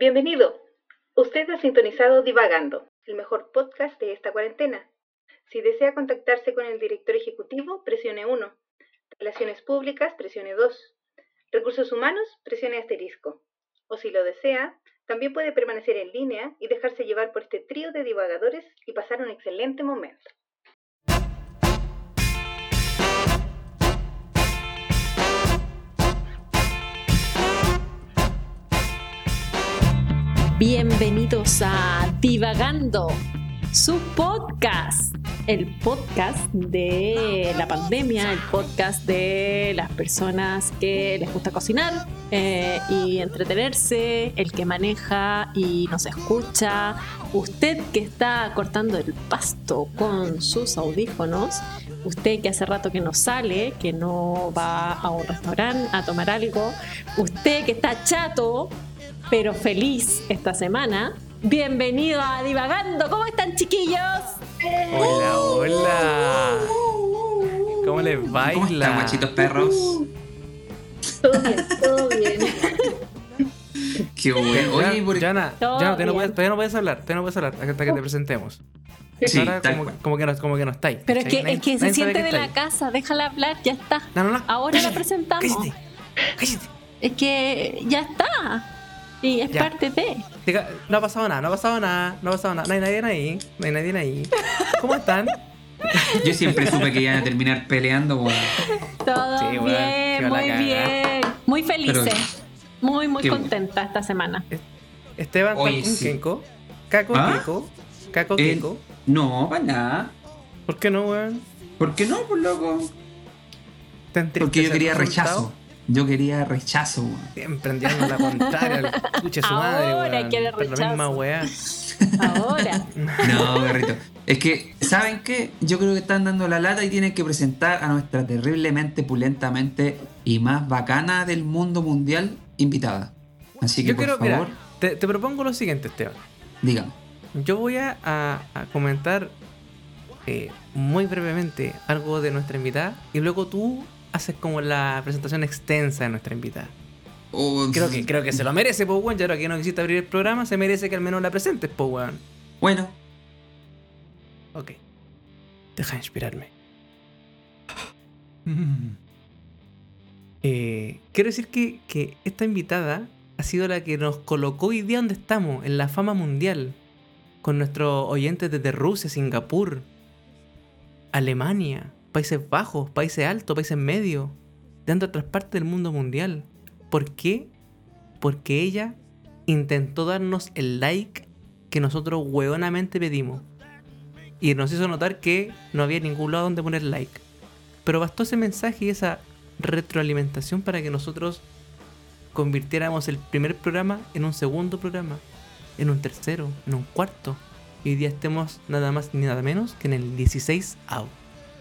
Bienvenido. Usted ha sintonizado Divagando, el mejor podcast de esta cuarentena. Si desea contactarse con el director ejecutivo, presione 1. Relaciones públicas, presione 2. Recursos humanos, presione asterisco. O si lo desea, también puede permanecer en línea y dejarse llevar por este trío de divagadores y pasar un excelente momento. Bienvenidos a Divagando, su podcast, el podcast de la pandemia, el podcast de las personas que les gusta cocinar eh, y entretenerse, el que maneja y nos escucha, usted que está cortando el pasto con sus audífonos, usted que hace rato que no sale, que no va a un restaurante a tomar algo, usted que está chato pero feliz esta semana. Bienvenido a Divagando. ¿Cómo están, chiquillos? Hola, hola. ¿Cómo les baila? ¿Cómo están, machitos perros? Todo bien, todo bien. Qué bueno. Oye, por... Todo Yana, todavía no, puedes, todavía no puedes hablar, todavía no puedes hablar hasta que te presentemos. Sí, Ahora como, que no, como que no estáis. Pero es que, Nadie- es que se siente que de la casa, déjala hablar, ya está. No, no, no. Ahora la presentamos. Cállate, cállate. Es que ya está. Y es Ya. parte de. Diga, No ha pasado nada, no ha pasado nada, no ha pasado nada. No hay nadie ahí, no hay nadie ahí. ¿Cómo están? Yo siempre supe que iban a terminar peleando, weón. Todo Sí, weón, bien, muy bien. Muy felices. Pero- muy, muy Qué contenta esta semana. Esteban Oye, sí. Kenko, Caco ¿Ah? Kiko, Caco Eh, Kiko. No, para nada. ¿Por qué no, weón? ¿Por qué no, por loco? ¿Te Porque yo quería resultado? rechazo. Yo quería rechazo, weón. Siempre andiendo la contraria, escuche su madre, Ahora quiere Por La rechazo. misma weá. Ahora. No, perrito. Es que, ¿saben qué? Yo creo que están dando la lata y tienen que presentar a nuestra terriblemente, pulentamente y más bacana del mundo mundial invitada. Así que, Yo por quiero, favor, mira, te, te propongo lo siguiente, Esteban. dígame. Yo voy a, a- a comentar eh, muy brevemente algo de nuestra invitada y luego tú haces como la presentación extensa de nuestra invitada. Oh, Creo que, creo que se lo merece, weón. Ya ahora que no quisiste abrir el programa, se merece que al menos la presentes, weón. Bueno, Ok. Deja de inspirarme. Eh, quiero decir que, que esta invitada ha sido la que nos colocó hoy día donde estamos, en la fama mundial, con nuestros oyentes desde Rusia, Singapur, Alemania, Países Bajos, Países Altos, Países Medios, de otras partes del mundo mundial. ¿Por qué? Porque ella intentó darnos el like que nosotros hueonamente pedimos. Y nos hizo notar que no había ningún lado donde poner like. Pero bastó ese mensaje y esa retroalimentación para que nosotros convirtiéramos el primer programa en un segundo programa, en un tercero, en un cuarto. Y hoy estemos nada más ni nada menos que en el 16 out.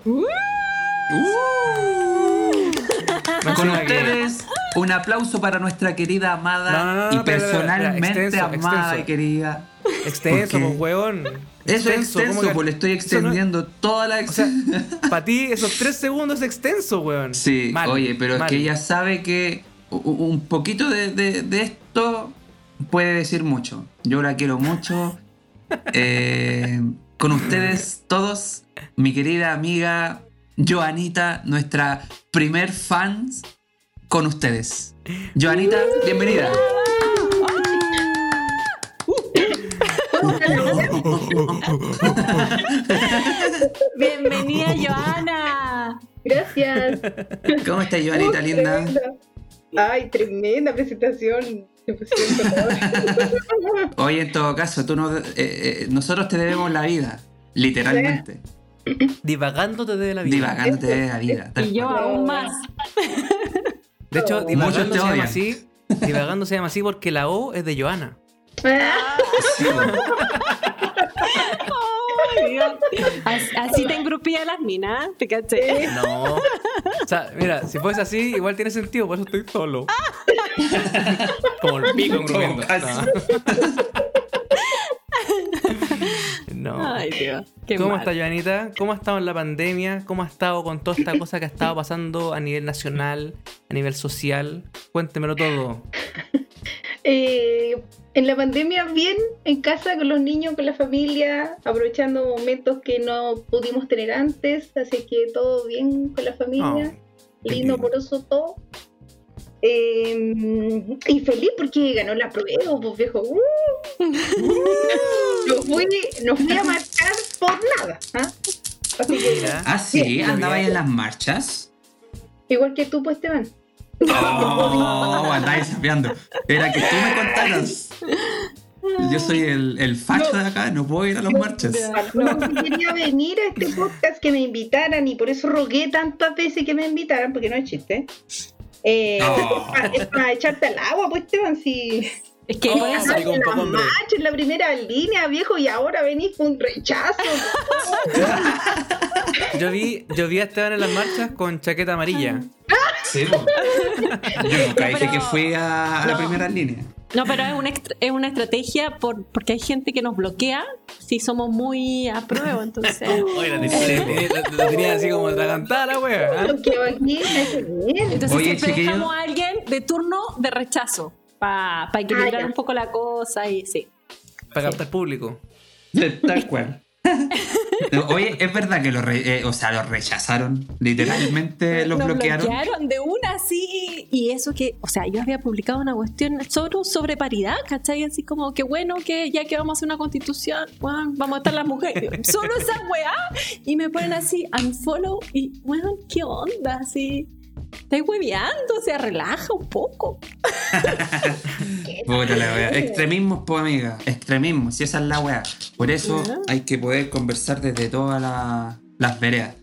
con ustedes, un aplauso para nuestra querida amada No, no, no, y espera, espera, espera, personalmente extenso, amada extenso. y querida. Extenso, pues, huevón. Eso es ¿cómo extenso, que- pues le estoy extendiendo toda la... O sea, para ti esos tres segundos es extenso, weón. sí, Mal, oye, pero es mal. que ella sabe que un poquito de, de- de esto puede decir mucho. Yo la quiero mucho. Eh, con ustedes todos, mi querida amiga Joanita, nuestra primer fans con ustedes. Joanita, bienvenida. Bienvenida, Joana. Gracias. ¿Cómo estás, Joanita, linda? tremenda. Ay, tremenda presentación. Oye, en todo caso, tú no, eh, eh, nosotros te debemos la vida, literalmente. Divagando te debe la vida. Divagando te debe la vida. Y yo cual. aún más. De hecho, divagando Muchos te se llama odian. así. Divagando se llama así porque la O es de Joana. Sí, bueno. Así, así te engrupía las minas, te caché. No. O sea, mira, si fuese así, igual tiene sentido, por eso estoy solo. Como el pico engrupiendo. No. No. Ay, Dios. Qué ¿Cómo mal. está, Joanita? ¿Cómo ha estado en la pandemia? ¿Cómo ha estado con toda esta cosa que ha estado pasando a nivel nacional, a nivel social? Cuéntemelo todo. Eh, en la pandemia bien, en casa con los niños, con la familia, aprovechando momentos que no pudimos tener antes, así que todo bien con la familia, lindo, lindo. amoroso, todo. Eh, y feliz porque ganó la prueba, pues viejo. ¡Uh! no, fui, no fui a marcar por nada. ¿ah? Así que. Ah, sí, Sí, andaba ahí en las marchas. igual que tú, pues, Esteban. Oh, andáis sapeando. Era que tú me contaras. Yo soy el, el facho de acá, no puedo ir a las marchas. No, si quería venir a este podcast que me invitaran y por eso rogué tantas veces que me invitaran, porque no es chiste. Eh, No. Es para echarte al agua, pues Esteban, si Es que Oh, sí. En la marcha, en la primera línea, viejo, y ahora venís con un rechazo. Yo vi, yo vi a Esteban en las marchas con chaqueta amarilla. Sí, po. Yo nunca dije pero- que fui a, a la primera línea. No, pero es una, extra- es una estrategia por, porque hay gente que nos bloquea si somos muy a prueba, entonces... Oye, la tenía, la- la tenía así como atragantada la wea. Lo bien. Entonces Oye, siempre chiquillo. dejamos a alguien de turno de rechazo para equilibrar Ah, un poco la cosa y sí. Para captar público. Tal cual. Oye, es verdad que lo, re- eh, o sea, lo rechazaron. Literalmente los Nos bloquearon. de una así. Y eso que, o sea, yo había publicado una cuestión sobre, sobre paridad, ¿cachai? Así como que bueno, que ya que vamos a hacer una constitución, weón, vamos a estar las mujeres. Solo esa weá. Y me ponen así, unfollow. Y, weón, ¿qué onda? Así. Estáis hueveando, o sea, relaja un poco. Puta la wea. Extremismos, pues amiga. Extremismos, si esa es la wea. Por eso Ya. hay que poder conversar desde todas la- las veredas.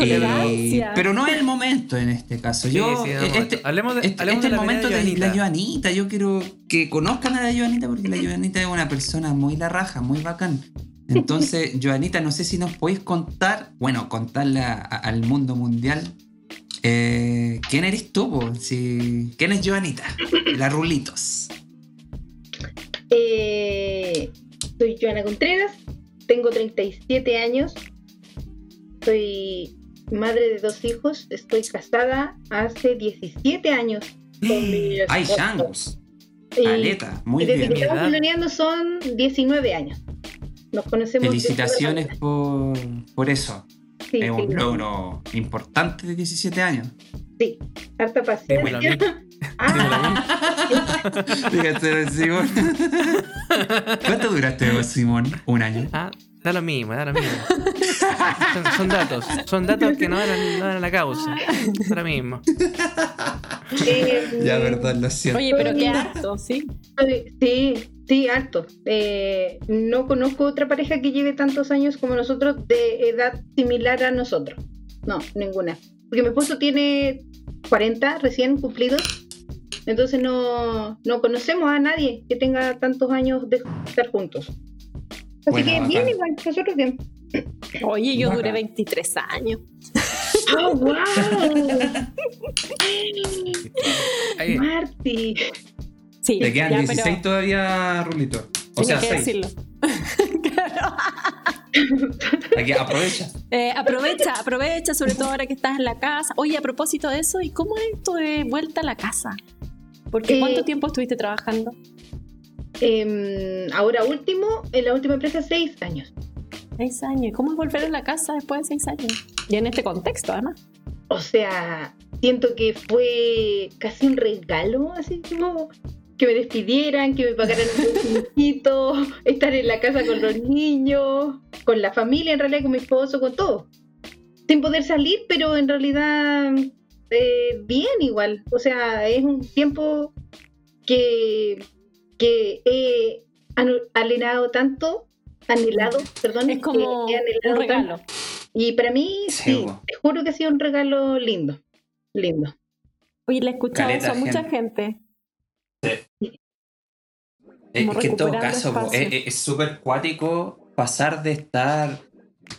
Eh, pero no es el momento en este caso. Sí, Yo, sí, eh, no, este, hablemos de- este- hablemos este de es la el momento de, de la Joanita. Yo quiero que conozcan a la Joanita porque la Joanita es una persona muy la raja, muy bacán. Entonces, Joanita, no sé si nos podéis contar, bueno, contarle a- a- al mundo mundial. eh, ¿Quién eres tú? po? Si, ¿Quién es Joanita? La Rulitos. Eh, soy Joana Contreras, tengo 37 años, soy madre de dos hijos, estoy casada hace 17 años con mi ¡Ay! Y- Aleta, muy y desde bien. que estamos Edad. pololeando son 19 años. Nos conocemos. desde Felicitaciones la- por, por eso. Sí, es un sí, logro importante de 17 años. sí, harta paciencia. Ah, Fíjate, Simón. ¿Cuánto duraste vos, Simón? Un año. Ah, da lo mismo, da lo mismo. Son, son datos, son datos que no eran, no eran la causa. Da lo mismo. eh, Ya, verdad, lo siento. Oye, pero qué harto, sí. Sí, sí, harto. Eh, no conozco otra pareja que lleve tantos años como nosotros de edad similar a nosotros. No, ninguna. Porque mi esposo tiene 40 recién cumplidos. Entonces no, no conocemos a nadie que tenga tantos años de estar juntos. Así Bueno, que bien, igual, nosotros bien. Oye, yo duré Bacán. 23 años. ¡Oh, wow! Marty. Sí, Te quedan ya, 16 pero todavía, Rulito. O sea, que 6. decirlo. Aquí aprovecha. Eh, aprovecha, aprovecha, sobre todo ahora que estás en la casa. Oye, a propósito de eso, ¿y cómo es esto de vuelta a la casa? Porque Eh, ¿cuánto tiempo estuviste trabajando? Em, ahora último, en la última empresa, seis años. Seis años. ¿Y ¿Cómo es volver a la casa después de seis años? Y en este contexto, además. O sea, siento que fue casi un regalo, así como que me despidieran, que me pagaran un poquito, estar en la casa con los niños, con la familia, en realidad con mi esposo, con todo. Sin poder salir, pero en realidad eh, bien igual. O sea, es un tiempo que, que he anhelado tanto, anhelado, perdón, Es como que he anhelado un regalo. tanto. Y para mí, Sí, sí, te juro que ha sido un regalo lindo. Lindo. Oye, le he escuchado Caleta eso a mucha gente. Es Como que en todo caso, es es súper cuático pasar de estar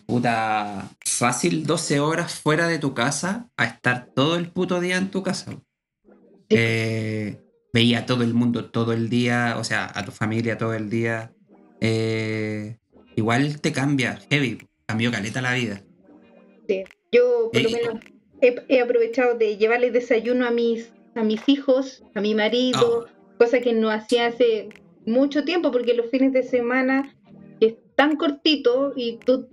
puta fácil 12 horas fuera de tu casa a estar todo el puto día en tu casa. Eh, veía a todo el mundo todo el día, o sea, a tu familia todo el día. Eh, igual te cambia, heavy, cambió caleta la vida. Yo por lo Eh, menos he, he aprovechado de llevarles desayuno a mis, a mis hijos, a mi marido, Ah. cosa que no hacía hace mucho tiempo porque los fines de semana es tan cortito y tú-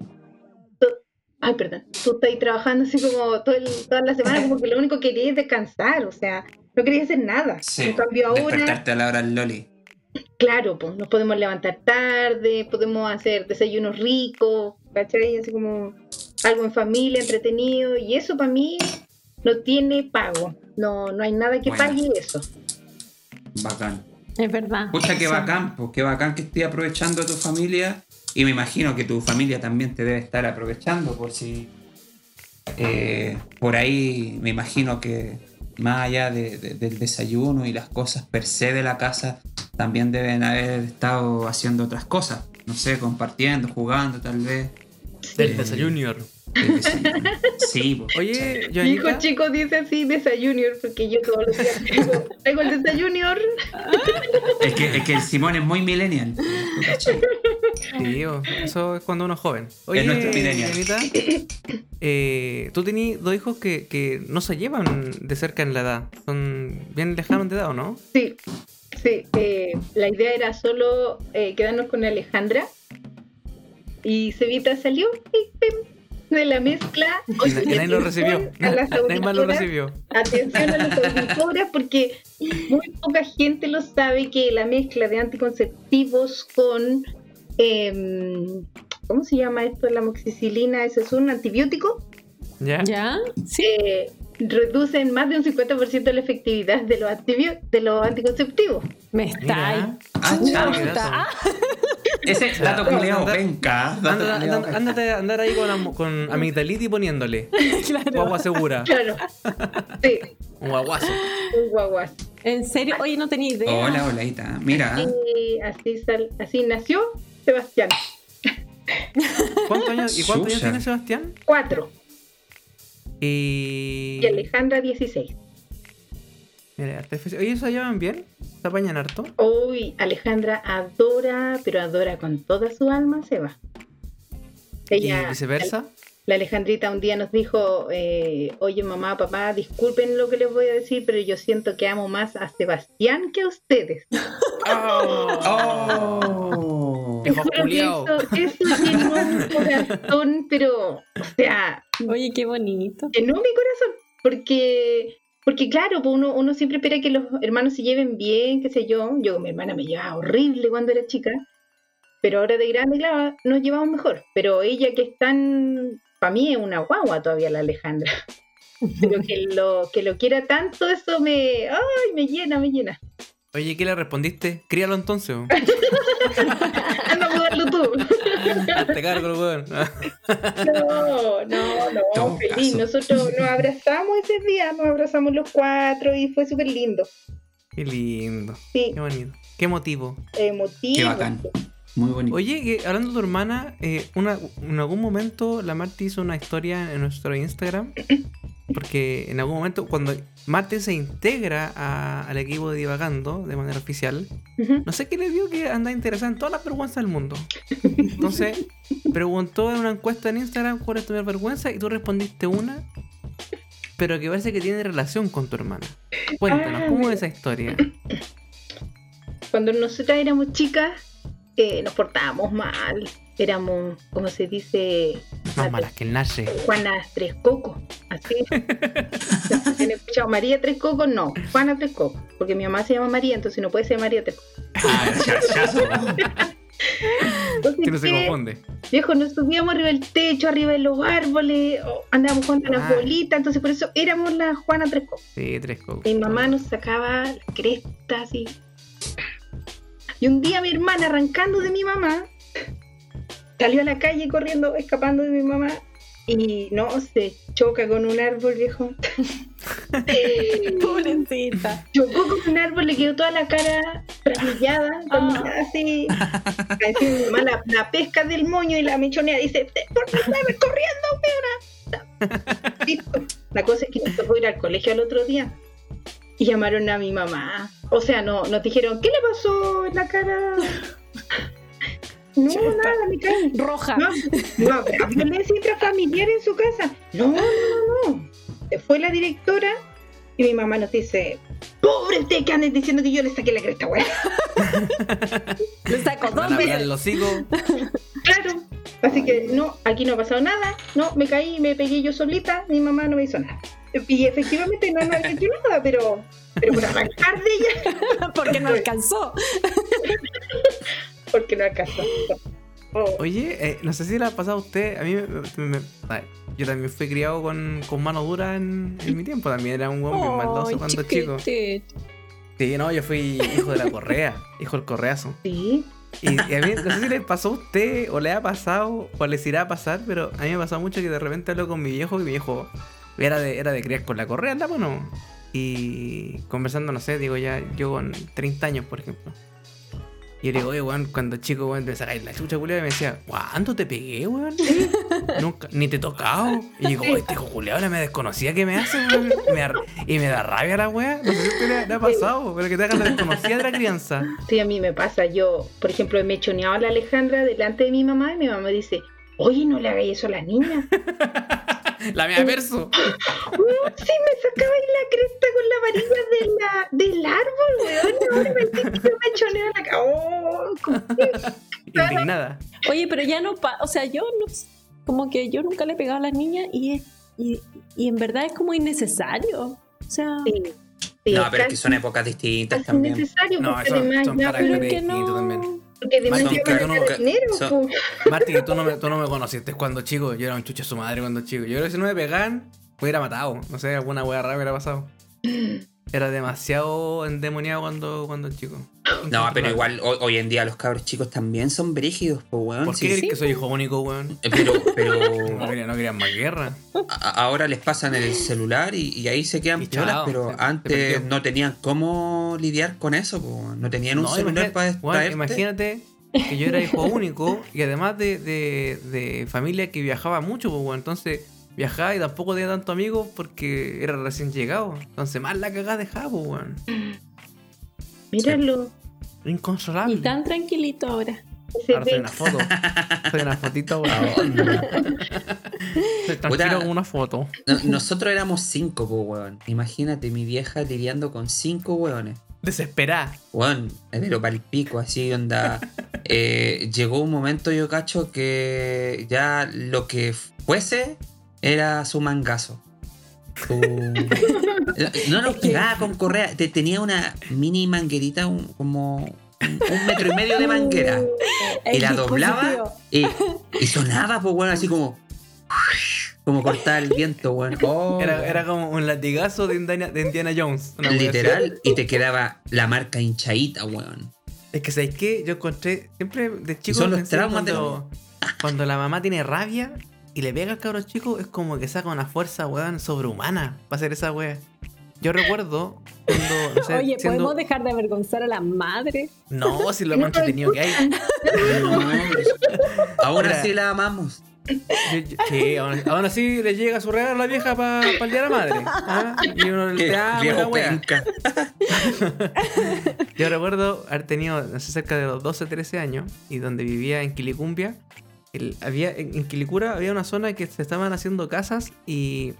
ay, perdón, tú estás trabajando así como todo el- toda la semana como que lo único que querías es descansar, o sea, no querías hacer nada. Sí, en cambio ahora, despertarte a la hora del Loli. claro, pues nos podemos levantar tarde, podemos hacer desayunos ricos, ¿cachai? Así como algo en familia, entretenido, y eso para mí no tiene pago, no, no hay nada que Bueno. pague eso. Bacán. Es verdad. Pucha, qué bacán, pues qué bacán que estés aprovechando a tu familia. Y me imagino que tu familia también te debe estar aprovechando por si. eh, por ahí me imagino que más allá de- de- del desayuno y las cosas per se de la casa, también deben haber estado haciendo otras cosas. No sé, compartiendo, jugando tal vez. Del Eh, Junior. Sí. Oye, Mi hijo chico dice así desayunior, porque yo todos los días traigo, traigo el desayunior. Es que, es que el Simón es muy millennial. tío, eso es cuando uno es joven. Oye, nuestro millennial. Eh, tú tenías dos hijos que, que no se llevan de cerca en la edad. Son bien lejanos de edad, ¿o no? Sí, sí. eh, la idea era solo eh, quedarnos con Alejandra. Y Cevita salió y, pim, de la mezcla. Oye, nadie lo atención recibió. Nadie más lo recibió. Atención a las auditoras porque muy poca gente lo sabe que la mezcla de anticonceptivos con em, ¿cómo se llama esto? La moxicilina, eso es un antibiótico, ¿Ya? ¿Ya? Sí. eh, reduce en más de un 50% la efectividad de los, de los anticonceptivos. Me está ahí. Mira. Ah. Ah, Ese dato culiao, anda- Ándate a andar ahí con, am- con amigdalita y poniéndole. claro. Guagua segura. Claro. Sí, Un guaguazo. un guaguas. En serio, oye, no tenía idea. Hola, hola, Mira, Y así, sal- así nació Sebastián. ¿Cuántos años, ¿Y cuántos años tiene Sebastián? Cuatro. Y. Y Alejandra, 16. Mira. Oye, ¿se llevan bien? ¿Se apañan harto? Uy, Alejandra adora, pero adora con toda su alma a Seba. ¿Y viceversa? La Alejandrita un día nos dijo, eh, oye mamá, papá, disculpen lo que les voy a decir, pero yo siento que amo más a Sebastián que a ustedes. Oh. Culiao. eso, eso llenó mi corazón, pero, o sea, Oye, qué bonito. llenó mi corazón, porque, porque claro, pues uno, uno siempre espera que los hermanos se lleven bien, qué sé yo. Yo con mi hermana me llevaba horrible cuando era chica, pero ahora de grande, claro, nos llevamos mejor. Pero ella que es tan, para mí es una guagua todavía la Alejandra. Pero que lo, que lo quiera tanto, eso me, ay, me llena, me llena. Oye, ¿qué le respondiste? Críalo entonces. weón. Anda a mudarlo tú. Weón. No, no, no, Todo feliz. caso. Nosotros nos abrazamos ese día, nos abrazamos los cuatro y fue súper lindo. Qué lindo. Sí, Qué bonito. Qué motivo. emotivo. Qué bacán. Muy bonito. Oye, hablando de tu hermana, eh, una, en algún momento la Marti hizo una historia en nuestro Instagram. Porque en algún momento, cuando Marti se integra a- al equipo de Divagando de manera oficial, no sé qué le vio que anda interesada en todas las vergüenzas del mundo. Entonces, preguntó en una encuesta en Instagram cuál es tu mayor vergüenza y tú respondiste una, pero que parece que tiene relación con tu hermana. Cuéntanos, Ah, ¿cómo mira. es esa historia? Cuando nosotras éramos chicas, eh, nos portábamos mal. Éramos, como se dice, Más malas que el Nache. Juana Tres Cocos. Así. ¿Han escuchado María Tres Cocos? No, Juana Tres Cocos. Porque mi mamá se llama María, entonces no puede ser María Tres Cocos. Ah, chachazo. Entonces, Que no se confunde. Viejo, nos subíamos arriba del techo, arriba de los árboles, andábamos jugando a las Ah. bolitas, entonces por eso éramos la Juana Tres Cocos. Sí, tres cocos. Mi mamá nos sacaba la cresta así. Y un día mi hermana, arrancando de mi mamá, salió a la calle corriendo, escapando de mi mamá, y no, se choca con un árbol, viejo. Pobrecita. Chocó con un árbol, le quedó toda la cara ramillada, ramillada así. Así mi mamá la, la pesca del moño y la mechonea dice, ¿por qué estás corriendo, peona? Listo. La cosa es que nos tocó ir al colegio al otro día y llamaron a mi mamá. O sea, no, nos dijeron, ¿qué le pasó en la cara? No, nada, me cae. Roja. No, no violencia intrafamiliar en su casa. No, no, no, no. Fue la directora y mi mamá nos dice, pobre usted que andes diciendo que yo le saqué la cresta, güey. Le saco Me dos veces. los hocicos. Claro. Así que no, aquí no ha pasado nada. No, me caí y me pegué yo solita. Mi mamá no me hizo nada. Y efectivamente no, no había hecho nada, pero, pero por arrancar de ella, Porque no alcanzó. porque no alcanzó. Oh, Oye, eh, no sé si le ha pasado a usted. A mí me, me- me- ay, yo también fui criado con, con mano dura en, en mi tiempo. También era un hueón bien maldoso cuando chico. Sí, no, yo fui hijo de la correa, hijo del correazo. sí. Y, y a mí, no sé si le pasó a usted, o le ha pasado, o les irá a pasar, pero a mí me ha pasado mucho que de repente hablo con mi viejo, y mi viejo era de, era de criar con la correa en la mano. Y conversando, no sé, digo ya, yo con 30 años, por ejemplo. Y yo le digo, oye, weón, cuando chico, weón, te sacáis la chucha, culiao, y me decía, ¿cuánto te pegué, weón? Nunca, ni te he tocado. Y digo, oye, este hijo culiao, ahora me desconocía que me hace, weón. Y me, da- rabia la weá. No sé si le ha pasado, pero que te hagan la desconocida de la crianza. Sí, a mí me pasa. Yo, por ejemplo, me choneaba a la Alejandra delante de mi mamá y mi mamá dice, oye, no le hagáis eso a las niñas. La mía verso. Sí, me sacabais la cresta con la varilla de la, del árbol, weón. Ahora me que yo me choneo la cara. Oh. Indignada. Oye, pero ya no pa- o sea, yo no, como que yo nunca le he pegado a las niñas y, es- y, y en verdad es como innecesario. O sea, Sí, sí, No, pero es que son épocas distintas casi también. necesario No, porque son- además son pero que es no. también. Porque que van tú no- dinero, tú me, tú no me conociste cuando chico. Yo era un chucho de su madre cuando chico. Yo creo que si no me pegaban, me hubiera matado. No sé, alguna wea rara hubiera pasado. Era demasiado endemoniado cuando, cuando chico. No, pero igual ho- hoy en día los cabros chicos también son brígidos, pues weón. ¿Por Sí, qué crees sí, que soy hijo único, weón? eh, Pero, No pero querían, no querían más guerra. a- ahora les pasan el celular y, y ahí se quedan piolas, pero se- antes no tenían cómo lidiar con eso, pues, weón. no tenían un No, celular para weón, distraerte. imagínate que yo era hijo único y además de, de, de familia que viajaba mucho, pues, weón. Entonces viajaba y tampoco tenía tantos amigos porque era recién llegado. Entonces más la cagada dejaba, pues, weón. Míralo. Inconsolable. y tan tranquilito ahora. Se Ahora soy ve. una foto. Una fotito, tranquilo foto. No- nosotros éramos cinco, pues, weón. Imagínate mi vieja lidiando con cinco weones. Desesperada. Weón, pero para el pico, así onda. Eh, llegó un momento, yo cacho, que ya lo que fuese era su mangazo. No nos pegaba con correa, te- tenía una mini manguerita, un- como un, metro y medio de manguera. Y la doblaba y, y sonaba, pues, weón, así como. Como cortar el viento, weón. Oh. Era, era como un latigazo de Indiana, de Indiana Jones. Literal, y te quedaba la marca hinchadita, weón. Es que, ¿sabes qué? Yo encontré. Siempre de chico. son los traumas de cuando la mamá tiene rabia y le pega al cabro chico, es como que saca una fuerza, weón, sobrehumana para hacer esa wea. Yo recuerdo cuando. No sé, Oye, siendo- ¿podemos dejar de avergonzar a la madre? No, si lo más entretenido que hay. Aún Mira. así la amamos. Yo- yo- Sí, aún, aún así le llega su regalo a la vieja para el día de la madre. ¿ah? Y uno le da. Yo recuerdo haber tenido, no sé, cerca de los 12, 13 años y donde vivía en Quilicumbia. El- había, en, Quilicura había una zona que se estaban haciendo casas y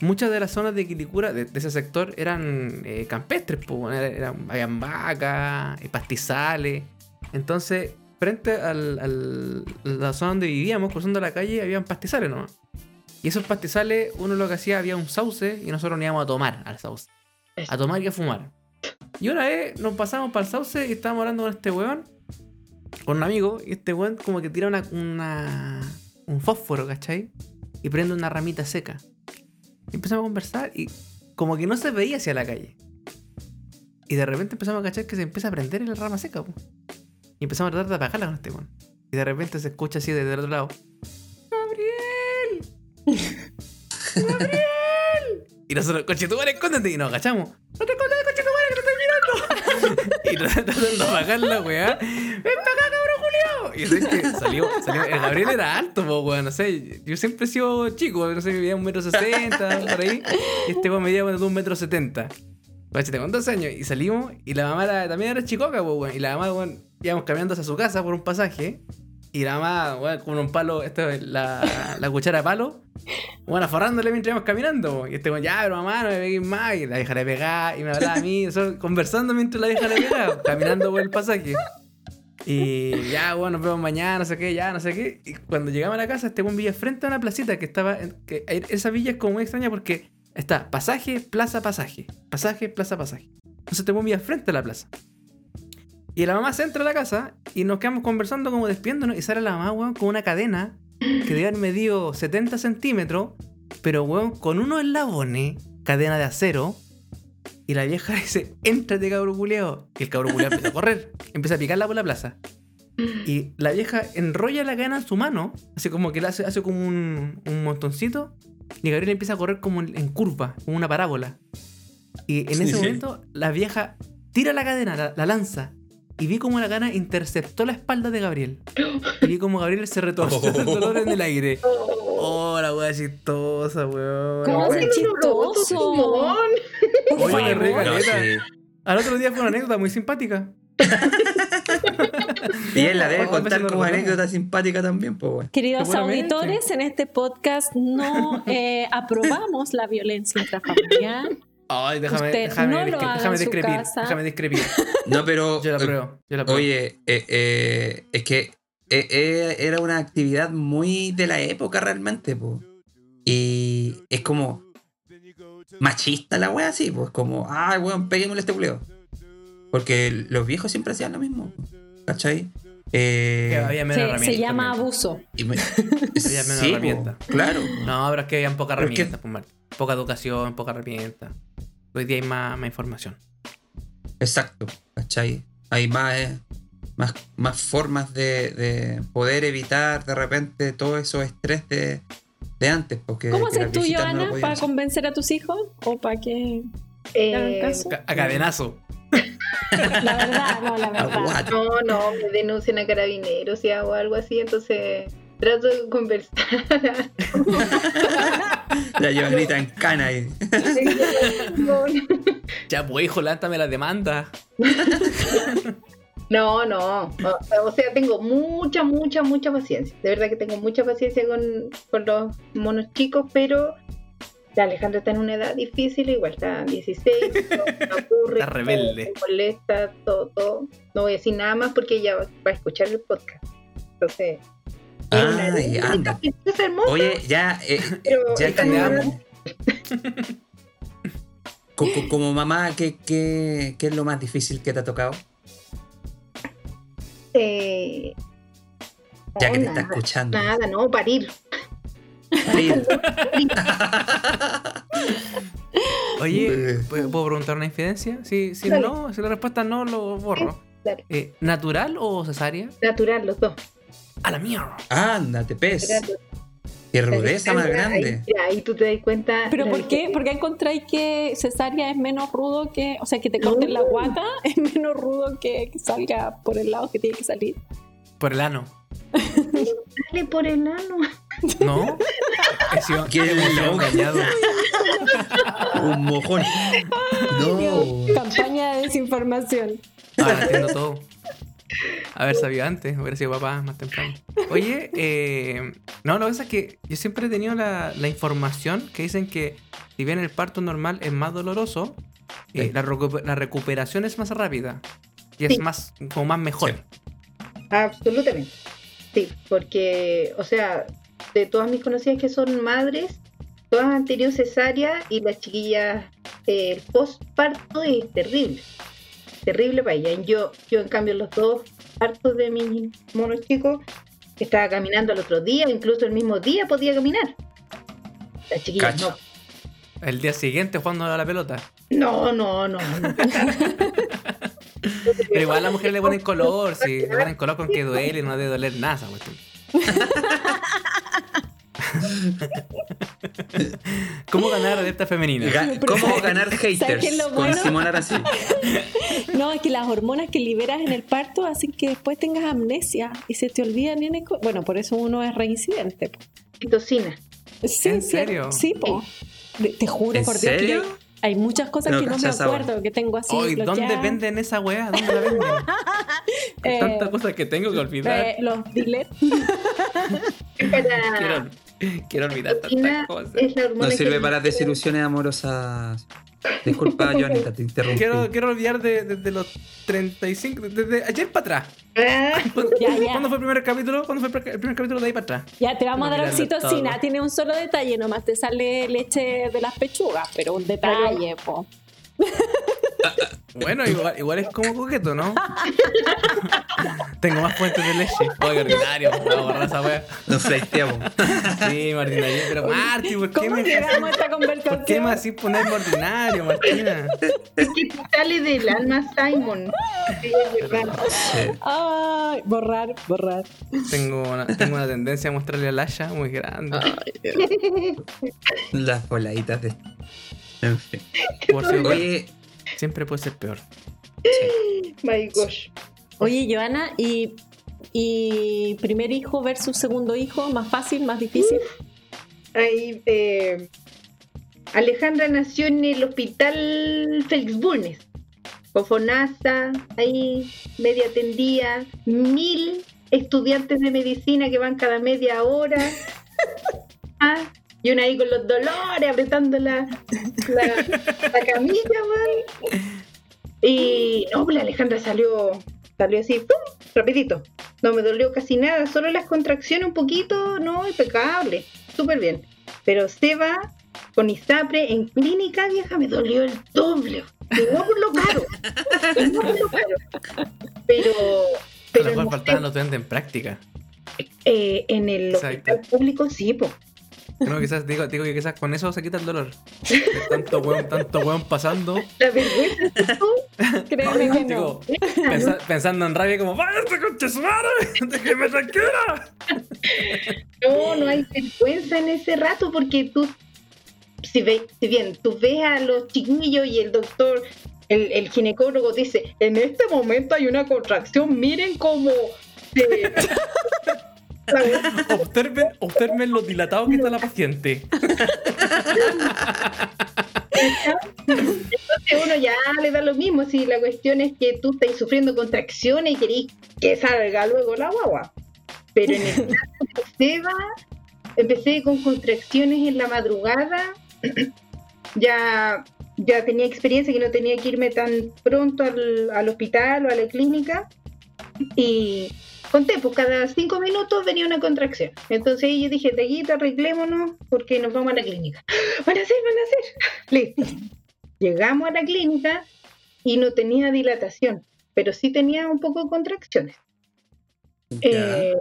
muchas de las zonas de Quilicura, de, de ese sector, eran eh, campestres. Pues, bueno, era- eran, habían vacas, eh, pastizales. Entonces, frente a la zona donde vivíamos, cruzando la calle, habían pastizales nomás. Y esos pastizales, uno lo que hacía, había un sauce y nosotros nos íbamos a tomar al sauce. A tomar y a fumar. Y una vez nos pasamos para el sauce y estábamos hablando con este weón, con un amigo, y este weón como que tira una, una- un fósforo, ¿cachai? Y prende una ramita seca. Y empezamos a conversar y como que no se veía hacia la calle. Y de repente empezamos a cachar que se empieza a prender en la rama seca, po. Y empezamos a tratar de apagarla con este weón. Y de repente se escucha así desde el otro lado. ¡Gabriel! ¡Gabriel! Y nosotros, coche tu madre, escóndete. Y nos agachamos. ¡No te escondas, coche tu madre, que te estoy mirando! Y tratando de apagar la weá. ¡Ven acá, cabrón, Julio! Y es que salió, salió. El Gabriel era alto, po, weón. No sé, yo siempre he sido chico, no sé, medía un metro sesenta, por ahí. Y este weón medía bueno, un metro setenta. Guache, tengo 12 años y salimos y la mamá era- también era chicoca, po, weón. Y la mamá, weón, íbamos caminando hacia su casa por un pasaje Y la mamá, weón, con un palo, esto es la, la cuchara de palo, bueno, aforrándole mientras íbamos caminando. Y este weón, ya, pero mamá, no me pegues más. Y la vieja le pegaba y me hablaba a mí, eso, conversando mientras la vieja le pegaba, caminando por el pasaje. Y ya, bueno, nos vemos mañana, no sé qué, ya, no sé qué. Y cuando llegamos a la casa, este buen villa frente a una placita que estaba. en- que esa villa es como muy extraña porque está pasaje, plaza, pasaje. Pasaje, plaza, pasaje. Entonces este buen villa frente a la plaza. Y la mamá se entra a la casa y nos quedamos conversando como despiéndonos. Y sale la mamá, weón, con una cadena que debe haber medido 70 centímetros, pero weón, con unos eslabones, cadena de acero. Y la vieja dice, entrate cabro culeado. Y el cabro culeado empieza a correr, empieza a picarla por la plaza. Y la vieja enrolla la cadena en su mano, así como que la hace, hace como un, un montoncito. Y Gabriel empieza a correr como en, curva, como una parábola. Y en ese Sí. momento la vieja tira la cadena, la, la lanza. Y vi como la cadena interceptó la espalda de Gabriel. Y vi como Gabriel se retorció del dolor en el aire. Oh, la wea chistosa, weón. ¿Cómo se chistoso? Oye. Al otro día fue una anécdota muy simpática. Y él la debe Oh, contar como anécdota simpática también, pues, weón. Queridos auditores, en este podcast no eh, aprobamos la violencia intrafamiliar. Ay, déjame, Usted déjame, no lo discre- haga déjame en su discrepir. casa. Déjame discrepir. No, pero. Yo la eh, apruebo. Yo la apruebo. Oye, eh, eh, es que eh, eh, era una actividad muy de la época realmente, pues. Y es como machista la wea así, pues como, ay, weón, peguémosle este culeo. Porque los viejos siempre hacían lo mismo, ¿cachai? Eh, Que había menos Se, herramientas se llama también. abuso. y me- Había menos sí, po, herramientas. claro. No, pero es que habían pocas Pero es que- herramientas, pues. Poca educación, poca herramienta. Hoy día hay más, más información. Exacto, ¿cachai? Hay más, eh, más, más formas de, de poder evitar de repente todo esos estrés de, de antes. Porque ¿Cómo haces tú, no Joana, para hacer. convencer a tus hijos? ¿O para que Eh, hagan caso? Ca- A cadenazo. La verdad, no, la verdad. No, no, me denuncian a carabineros si hago algo así, entonces trato de conversar. La Joanita en cana y No, Ya, pues, hijo, lántame la demanda. No, no. O, o sea, tengo mucha, mucha, mucha paciencia. De verdad que tengo mucha paciencia con, con los monos chicos, pero la Alejandra está en una edad difícil, igual está 16, no, no ocurre, Está rebelde. molesta, todo, todo. No voy a decir nada más porque ella va, va a escuchar el podcast. Entonces, es una Ay, anda. princesa hermosa, Oye, ya, eh, ya está co- como mamá, ¿qué, qué, qué es lo más difícil que te ha tocado? eh, Ya no, que te está nada, escuchando. Nada, no, parir. Oye. ¿puedo preguntar una infidencia? Si, si Dale. no, si la respuesta no, lo borro. Eh, ¿Natural o cesárea? Natural, los dos. A la mierda. Ándate, pez. Natural. Qué rudeza más Ahí- grande. ya, ahí tú te das cuenta. ¿Pero por qué? ¿Por qué encontráis que cesárea es menos rudo que... O sea, que te corten la guata es menos rudo que, que salga por el lado que tiene que salir? Por el ano. Dale por el ano. ¿No? Sido loco. engañado. Un mojón. No. Dios, campaña de desinformación. Ahora entiendo todo. Haber sabido antes, hubiera sido papá más temprano. Oye, eh, no, lo que pasa es que yo siempre he tenido la, la información que dicen que si bien el parto normal es más doloroso, eh, Sí. la, recu- la recuperación es más rápida y es Sí. más, como más mejor. Sí. Absolutamente. Sí, porque, o sea, de todas mis conocidas que son madres, todas han tenido cesárea y las chiquillas, eh, el postparto es terrible. Terrible para ellas. Yo, yo, en cambio, los dos partos de mis monos chicos, estaba caminando el otro día, o incluso el mismo día podía caminar. Las chiquillas Cacho. El día siguiente jugando a la pelota. no. No, no, no. no. Pero igual a la mujer le ponen color, si le ponen color con que duele, no debe doler nada. ¿Cómo ganar adepta femenina? Ga- ¿Cómo ganar ¿Sabes qué haters con bueno? Simón Arací? No, es que las hormonas que liberas en el parto hacen que después tengas amnesia y se te olvidan. en el co- Bueno, por eso uno es reincidente. Sí, ¿En serio? Sí, po. Te juro ¿En por Dios que serio? hay muchas cosas No que no me ahora. acuerdo, que tengo así Hoy, ¿dónde venden esa weá? ¿Dónde la venden? Eh, Tanta cosa cosas que tengo que olvidar. Eh, los dealers. Para- Quiero, quiero olvidar tantas cosas. es la hormona No sirve para desilusiones amorosas. Disculpa, Joanita, te interrumpí. Quiero, quiero olvidar de- desde los 35, desde ayer para atrás. Ah, Ya, ya. ¿Cuándo fue el primer capítulo? ¿Cuándo fue el primer capítulo de ahí para atrás? Ya te vamos a dar oxitocina. todo. Tiene un solo detalle, nomás te sale leche de las pechugas, pero un detalle, po. Bueno, igual, igual es como coqueto, ¿no? Tengo más fuentes de leche. Oye, qué ordinario, a borrar esa wea. Nos. Sí, Martina, pero Marti, ¿por qué ¿Cómo me llegamos a esta conversación? ¿Por qué me así ponerme ordinario, Martina? es que te sale del alma Simon. Sí. Sí. Ay, borrar, borrar. Tengo una, tengo una tendencia a mostrarle a Lasha muy grande. Las voladitas de. En fin. Por si Oye, siempre puede ser peor. My gosh. Oye, Joana, ¿y, ¿y primer hijo versus segundo hijo? ¿Más fácil, más difícil? Ahí, eh, Alejandra nació en el hospital Félix Bulnes. Con FONASA, ahí media tendía, mil estudiantes de medicina que van cada media hora. Ah, y una ahí con los dolores, apretando la, la, la camilla, man. Y no, pues la Alejandra salió, salió así, ¡pum! rapidito. No me dolió casi nada, solo las contracciones un poquito, no, impecable, súper bien. Pero Seba con ISAPRE en clínica vieja me dolió el doble. Y no por lo caro. y no por lo caro. Pero, A pero lo mejor faltaban los en práctica. eh, en el hospital público sí, po. No, quizás digo, digo que quizás con eso se quita el dolor. De tanto weón, tanto weón pasando. La vergüenza es tú. Créeme que no. Digo, pensa- pensando en rabia como, ¡váyate con tu madre! ¡Déjeme tranquila! No, no hay vergüenza en ese rato porque tú, si, ve, si bien tú ves a los chiquillos y el doctor, el, el ginecólogo dice, en este momento hay una contracción, miren cómo... se-". Observen, observen lo dilatado que está la paciente. Entonces uno ya le da lo mismo si la cuestión es que tú estás sufriendo contracciones y querís que salga luego la guagua. Pero en el caso de Seba, empecé con contracciones en la madrugada. ya, ya tenía experiencia que no tenía que irme tan pronto al, al hospital o a la clínica. Y conté, pues cada cinco minutos venía una contracción. Entonces yo dije, Teguita, arreglémonos porque nos vamos a la clínica. Van a hacer, van a hacer. Listo. Llegamos a la clínica y no tenía dilatación, pero sí tenía un poco de contracciones. Eh,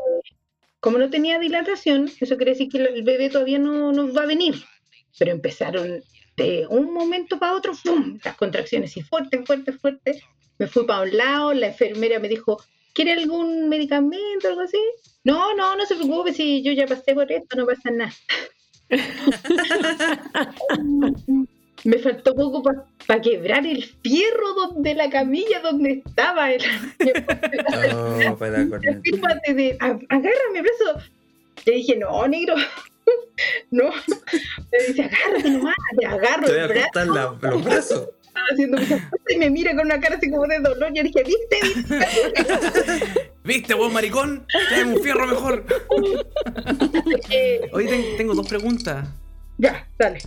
como no tenía dilatación, eso quiere decir que el bebé todavía no, no va a venir. Pero empezaron de un momento para otro, ¡fum! las contracciones y fuerte, fuerte, fuerte. Me fui para un lado, la enfermera me dijo, ¿quiere algún medicamento o algo así? No, no, no se preocupe, si yo ya pasé por esto, no pasa nada. Me faltó poco para quebrar el fierro donde la camilla donde estaba. El, Oh, para. Fírmate de, "A- agárrame, brazo. Le dije, no, negro. no. Me dice, agárrate nomás. Le agarro Te voy el a brazo cortar la- los brazos. Haciendo muchas cosas y me mira con una cara así como de dolor. Yo dije, ¿viste? ¿Viste? ¿Viste, weón maricón? Tráeme un fierro mejor. Eh, Hoy tengo dos preguntas. ya, dale.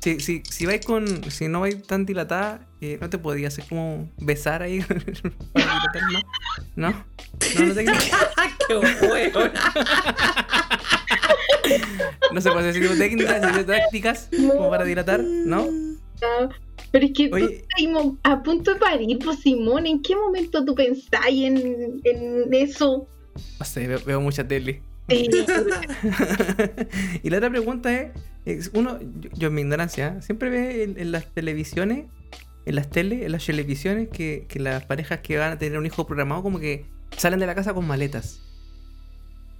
Si, si, si vais con. Si no vais tan dilatada, eh, ¿no te podía hacer como besar ahí? para dilatar más? ¿No? ¿No, no, te- ¡Qué huevo! no se puede hacer ese tipo de técnicas, tácticas como para dilatar? ¿No? Pero es que tú Oye. estás ahí mo- a punto de parir, pues Simón, ¿en qué momento tú pensáis en, en eso? No sé, veo, veo mucha tele. Sí, y la otra pregunta es, es uno, yo, yo en mi ignorancia, siempre ve en, en las televisiones, en las tele, en las televisiones, que, que las parejas que van a tener un hijo programado como que salen de la casa con maletas.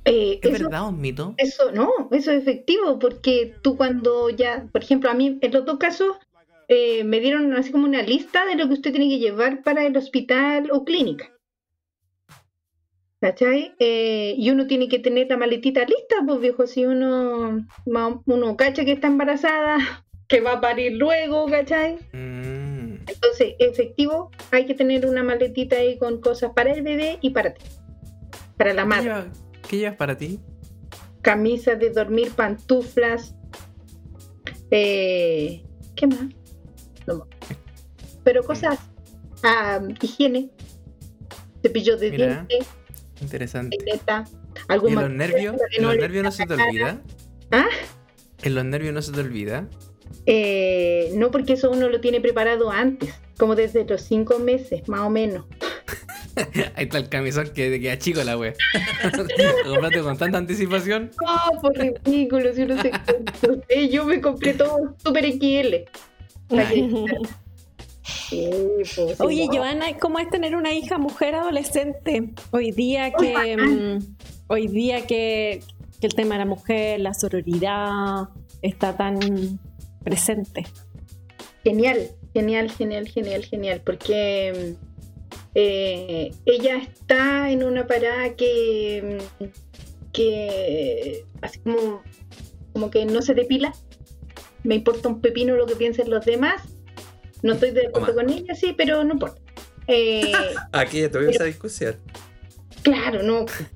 eh, ¿Es eso, verdad o es mito? eso no, eso es efectivo, porque tú cuando ya, por ejemplo, a mí en los dos casos eh, me dieron así como una lista de lo que usted tiene que llevar para el hospital o clínica. ¿Cachai? Eh, y uno tiene que tener la maletita lista, pues viejo, si uno, uno cacha que está embarazada, que va a parir luego, ¿cachai? Mm, Entonces, efectivo, hay que tener una maletita ahí con cosas para el bebé y para ti. para la ¿Qué, madre. qué llevas para ti? Camisas de dormir, pantuflas. Eh, ¿Qué más? Pero cosas. ah, higiene. Cepillo de Mira. dientes, Interesante. peineta, ¿Y algún en los nervios? ¿En no los nervios no se te olvida? ¿Ah? ¿En los nervios no se te olvida? Eh, no, porque eso uno lo tiene preparado antes, como desde los cinco meses, más o menos. Ahí está el camisón que te queda chico la wea. Lo compraste con tanta anticipación. No, por ridículo, si uno se no sé, yo me compré todo super XL. Sí, pues, Oye, igual. Joana, ¿cómo es tener una hija mujer adolescente? Hoy día que mm, hoy día que, que el tema de la mujer, la sororidad está tan presente. Genial, genial, genial, genial, genial, porque eh, ella está en una parada que, que así como, como que no se depila. Me importa un pepino lo que piensen los demás. No estoy de acuerdo Toma. con ella, sí, pero no importa. Eh, Aquí ya tuvimos esa discusión. Claro, no.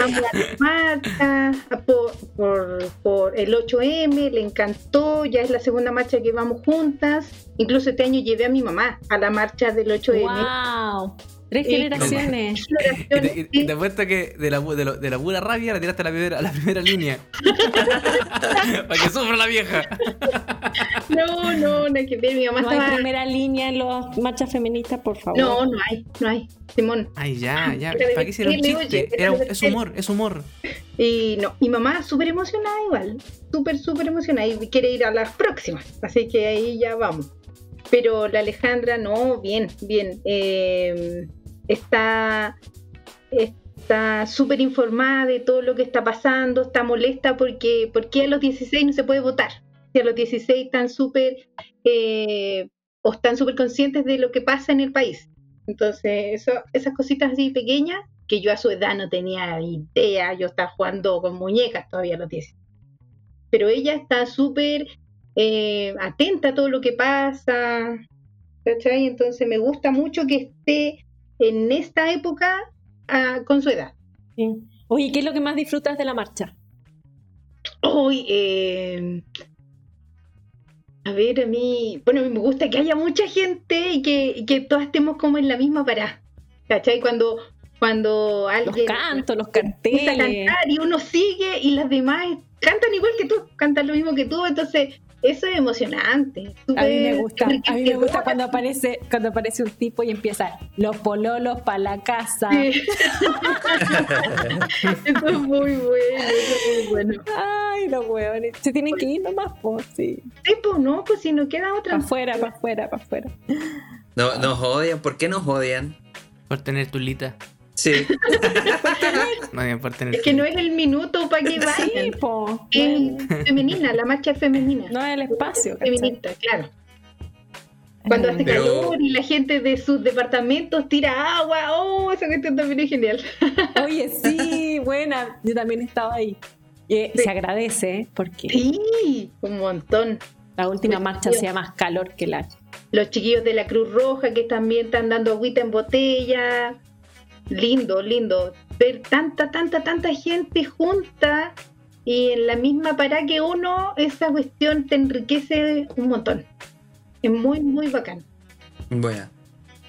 Vamos a la marcha por, por- por el 8M, le encantó, ya es la segunda marcha que vamos juntas. Incluso este año llevé a mi mamá a la marcha del 8M. ¡Wow! Tres Sí. generaciones. Y te, y- y te apuesto que de la, de, lo- de la pura rabia la tiraste a la primera, a la primera línea. Para que sufra la vieja. No, no, no hay que ver, mi mamá No hay estaba... primera línea en las marchas feministas, por favor. No, no hay, no hay, Simón. Ay, ya, ya. De ¿Para qué hicieron chiste? oye, Era- es humor, es humor. Y no, mi mamá súper emocionada igual, súper, súper emocionada y quiere ir a las próximas, así que ahí ya vamos. Pero la Alejandra, no, bien, bien. eh, está está súper informada de todo lo que está pasando, está molesta porque, porque a los 16 no se puede votar. Si a los 16 están súper eh, o están súper conscientes de lo que pasa en el país. Entonces, eso, esas cositas así pequeñas que yo a su edad no tenía idea, yo estaba jugando con muñecas todavía a los 10. Pero ella está súper eh, atenta a todo lo que pasa, ¿cachai? Entonces me gusta mucho que esté en esta época ah, con su edad. Sí. Oye, ¿qué es lo que más disfrutas de la marcha? Hoy, eh, a ver, a mí, bueno, a mí me gusta que haya mucha gente y que, y que todas estemos como en la misma parada, ¿cachai? Cuando, cuando Los alguien... cantos, los empieza a carteles. cantar y uno sigue y las demás cantan igual que tú, cantan lo mismo que tú, entonces eso es emocionante. A mí me gusta, a mí me gusta cuando aparece, cuando aparece un tipo y empieza los pololos para la casa. Sí. eso es muy bueno, eso es muy bueno. Ay, los huevones. Se tienen que ir nomás, pues sí. Sí, pues no, pues si no queda otra. Para afuera, para afuera, para afuera. No, nos odian. ¿Por qué nos odian? Por tener tulita. Sí. No Es que no es el minuto para que Sí, vayan. po. Es femenina, la marcha es femenina. No es el espacio, ¿cachai? feminista, claro. Cuando hace Pero- calor y la gente de sus departamentos tira agua, oh, esa cuestión también es genial. Oye, sí, buena. Yo también he estado ahí. Y eh, Sí. se agradece, ¿eh? porque Sí, un montón. la última Sí. marcha hacía más calor que la. Los chiquillos de la Cruz Roja que también están dando agüita en botella. Lindo, lindo. Ver tanta, tanta, tanta gente junta y en la misma parada que uno, esa cuestión te enriquece un montón. Es muy, muy bacán. Bueno.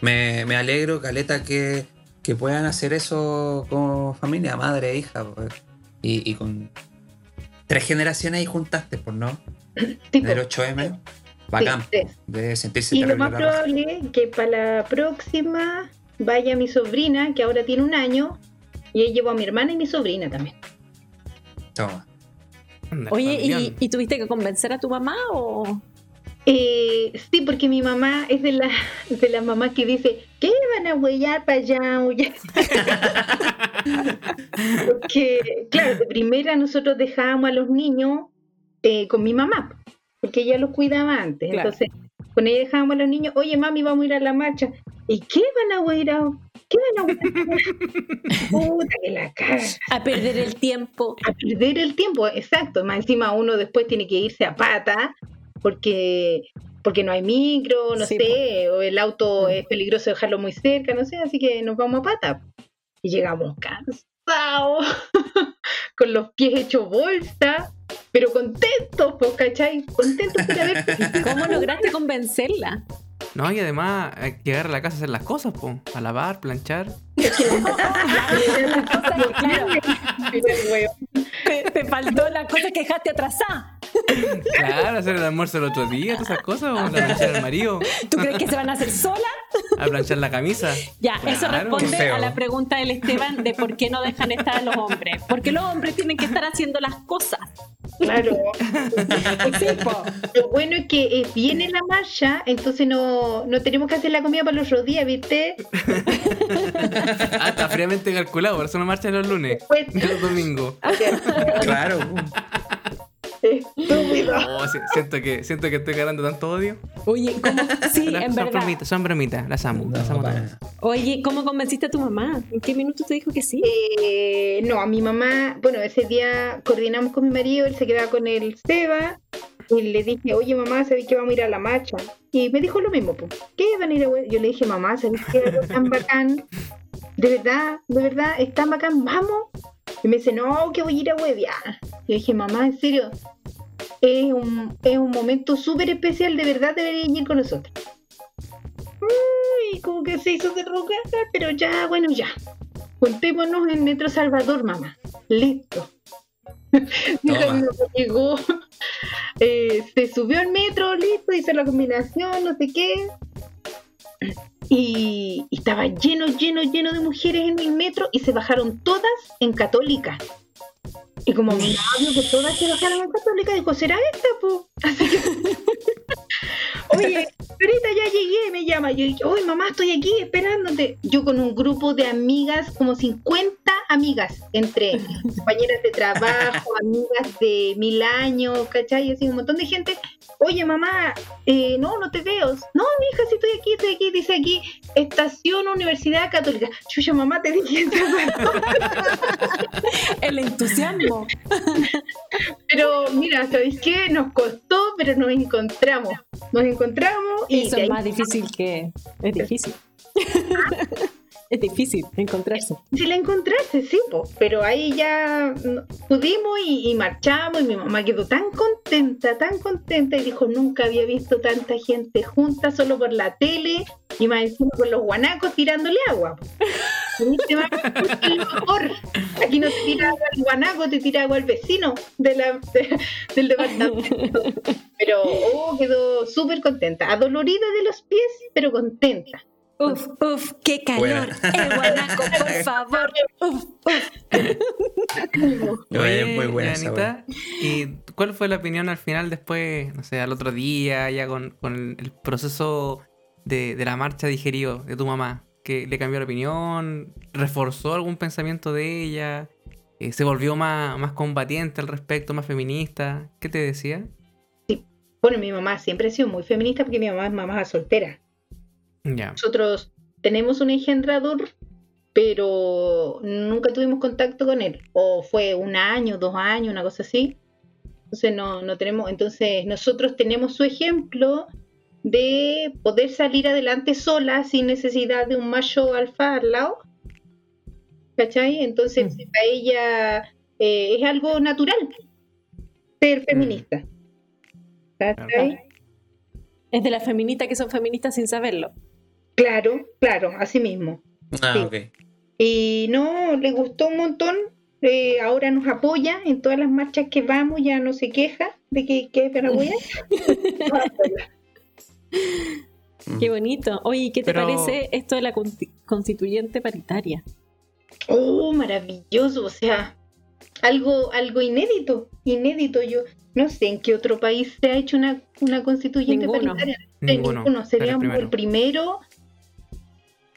Me, me alegro, Caleta, que, que puedan hacer eso como familia, madre e hija. pues. Y, y con tres generaciones ahí juntaste, pues, ¿no? Tipo, Del 8M. Bacán. sí, tres. De sentirse Y lo más probable es que para la próxima vaya mi sobrina, que ahora tiene un año, y ahí llevo a mi hermana y mi sobrina también. Toma. Anda, Oye, ¿y, familión. ¿y tuviste que convencer a tu mamá o.? Eh, sí, porque mi mamá es de la de las mamás que dice, ¿qué van a huellar para allá? huellar?" porque, claro, de primera nosotros dejábamos a los niños eh, con mi mamá, porque ella los cuidaba antes. Claro. Entonces, con ella dejábamos a los niños, oye mami, vamos a ir a la marcha. ¿Y qué van a huellar? ¿Qué van a huellar? Puta que la cara. A perder el tiempo. A perder el tiempo, exacto. Más encima uno después tiene que irse a pata porque porque no hay micro, no Sí, sé, o el auto es peligroso dejarlo muy cerca, no sé, así que nos vamos a pata. Y llegamos cansados, con los pies hechos bolsa, pero contentos, pues, ¿cachai? Contentos por haber ¿Cómo lograste convencerla? No, y además hay que llegar a la casa a hacer las cosas, po. A lavar, planchar. Te, te faltó la cosa que dejaste atrasada. Claro, hacer el almuerzo el otro día, todas esas cosas, o la planchar al marido, ¿Tú crees que se van a hacer sola? a planchar la camisa. Ya, eso Claro. responde Qué feo. a la pregunta del Esteban de por qué no dejan estar a los hombres. Porque los hombres tienen que estar haciendo las cosas. Claro. Sí. Lo bueno es que eh, viene la marcha, entonces no, no tenemos que hacer la comida para los otros días, ¿viste? Ah, está fríamente calculado, por eso no marcha los lunes, Pues, ni los domingos. Claro. Oh, siento, que, siento que estoy ganando tanto odio. Oye, ¿cómo? Sí, en son verdad. bromitas, son bromitas, las amo, las amo. Oye, ¿cómo convenciste a tu mamá? ¿En qué minuto te dijo que sí? Eh, no, a mi mamá, bueno, ese día coordinamos con mi marido, él se quedaba con el Seba y le dije, oye mamá, ¿sabes que vamos a ir a la marcha? Y me dijo lo mismo, pues, ¿qué van a ir a hue-?" Yo le dije, mamá, ¿sabes qué algo tan bacán? De verdad, de verdad, es tan bacán, vamos. Y me dice, no, que voy a ir a huevear. Yo dije, mamá, en serio, es un, es un momento súper especial, de verdad deberían ir con nosotros. Uy, como que se hizo de rogar, pero ya, bueno, ya. Juntémonos en Metro Salvador, mamá. Listo. Llegó, eh, se subió al metro, listo, hizo la combinación, no sé qué. Y, estaba lleno, lleno, lleno de mujeres en el metro y se bajaron todas en católica. Y como mi novio que todas se bajaron en católica, dijo, ¿será esta, po? Así que... Oye, ahorita ya llegué, me llama. Yo dije, oye, mamá, estoy aquí esperándote. Yo con un grupo de amigas, como 50 amigas, entre compañeras de trabajo, amigas de mil años, ¿cachai? Así un montón de gente. Oye, mamá, eh, no, no te veo. No, mi hija, sí estoy aquí, estoy aquí. Dice aquí, Estación Universidad Católica. Chucha, mamá, te dije. El entusiasmo. Pero mira, ¿sabéis qué? Nos costó, pero nos encontramos. Nos encontramos y Eso es más difícil que. Es difícil. es difícil encontrarse. Sí la encontraste, sí, po, pero ahí ya pudimos y, y marchamos y mi mamá quedó tan contenta, tan contenta y dijo, nunca había visto tanta gente junta solo por la tele y más encima con los guanacos tirándole agua. mejor. Aquí no te tira agua el guanaco, te tira agua el vecino de la, de- del departamento. Pero oh, quedó súper contenta, adolorida de los pies, pero contenta. Uf, uf, qué calor. El guanaco, por favor. Uf, uf. Muy buena esa Janita, ¿y cuál fue la opinión al final después, no sé, al otro día, ya con, con el, el proceso de, de la marcha digerido de tu mamá? ¿Que le cambió la opinión? ¿Reforzó algún pensamiento de ella? Eh, ¿Se volvió más, más combatiente al respecto, más feminista? ¿Qué te decía? Bueno, mi mamá siempre ha sido muy feminista porque mi mamá es mamá soltera. Ya. Nosotros tenemos un engendrador, pero nunca tuvimos contacto con él. O fue un año, dos años, una cosa así. Entonces no, no tenemos, entonces nosotros tenemos su ejemplo de poder salir adelante sola sin necesidad de un macho alfa al lado. ¿Cachai? Entonces Mm. para ella eh, es algo natural ser feminista. ¿Cachai? Es de las feministas que son feministas sin saberlo. Claro, claro, así mismo. Ah, Sí. ok. Y no, le gustó un montón. eh, ahora nos apoya en todas las marchas que vamos, ya no se queja de que, que es Paraguay. Qué bonito. Oye, ¿qué te Pero- parece esto de la consti- constituyente paritaria? Oh, maravilloso, o sea, algo, algo inédito, inédito. Yo no sé en qué otro país se ha hecho una, una constituyente Ninguno. paritaria. Ninguno. ninguno, sería primero. el primero.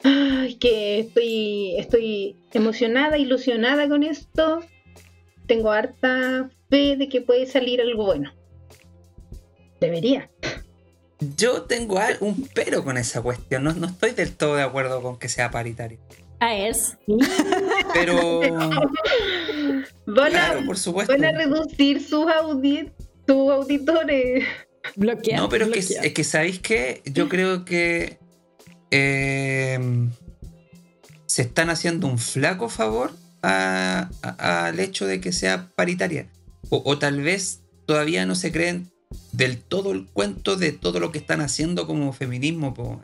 Ay, que estoy, estoy emocionada, ilusionada con esto. Tengo harta fe de que puede salir algo bueno. Debería. Yo tengo un pero con esa cuestión. No, no estoy del todo de acuerdo con que sea paritario. Ah, es. Pero. Van a, Claro, por supuesto. van a reducir sus, audi- sus auditores. Bloqueado. No, pero es que, es que ¿sabéis qué? Yo creo que. eh, se están haciendo un flaco favor a- a- al hecho de que sea paritaria. O, o tal vez todavía no se creen del todo el cuento de todo lo que están haciendo como feminismo. po.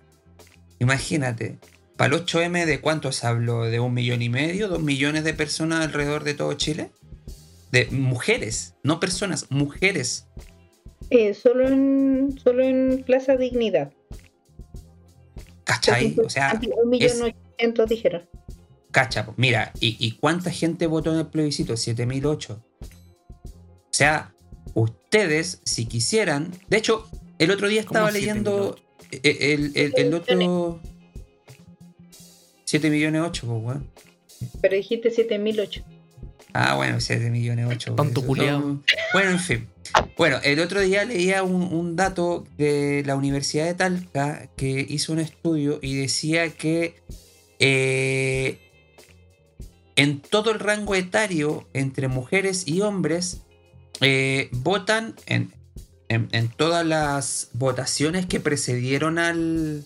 Imagínate, para el 8M de cuántos hablo, de un millón y medio, dos millones de personas alrededor de todo Chile. De mujeres, no personas, mujeres. Eh, solo, en, solo en Plaza Dignidad. ¿Cachai? O sea, un millón es- ochocientos dijeron. Cacha, mira, ¿y, y cuánta gente votó en el plebiscito? 7008. O sea, ustedes, si quisieran. De hecho, el otro día estaba ¿Cómo leyendo el, el- el- el otro. 7 millones 8, pues, weón. Pero dijiste 7008. Ah, bueno, 7 millones 8. Tonto culiao. Bueno, en fin. Bueno, el otro día leía un, un dato de la Universidad de Talca que hizo un estudio y decía que eh, en todo el rango etario entre mujeres y hombres eh, votan en, en- todas las votaciones que precedieron al,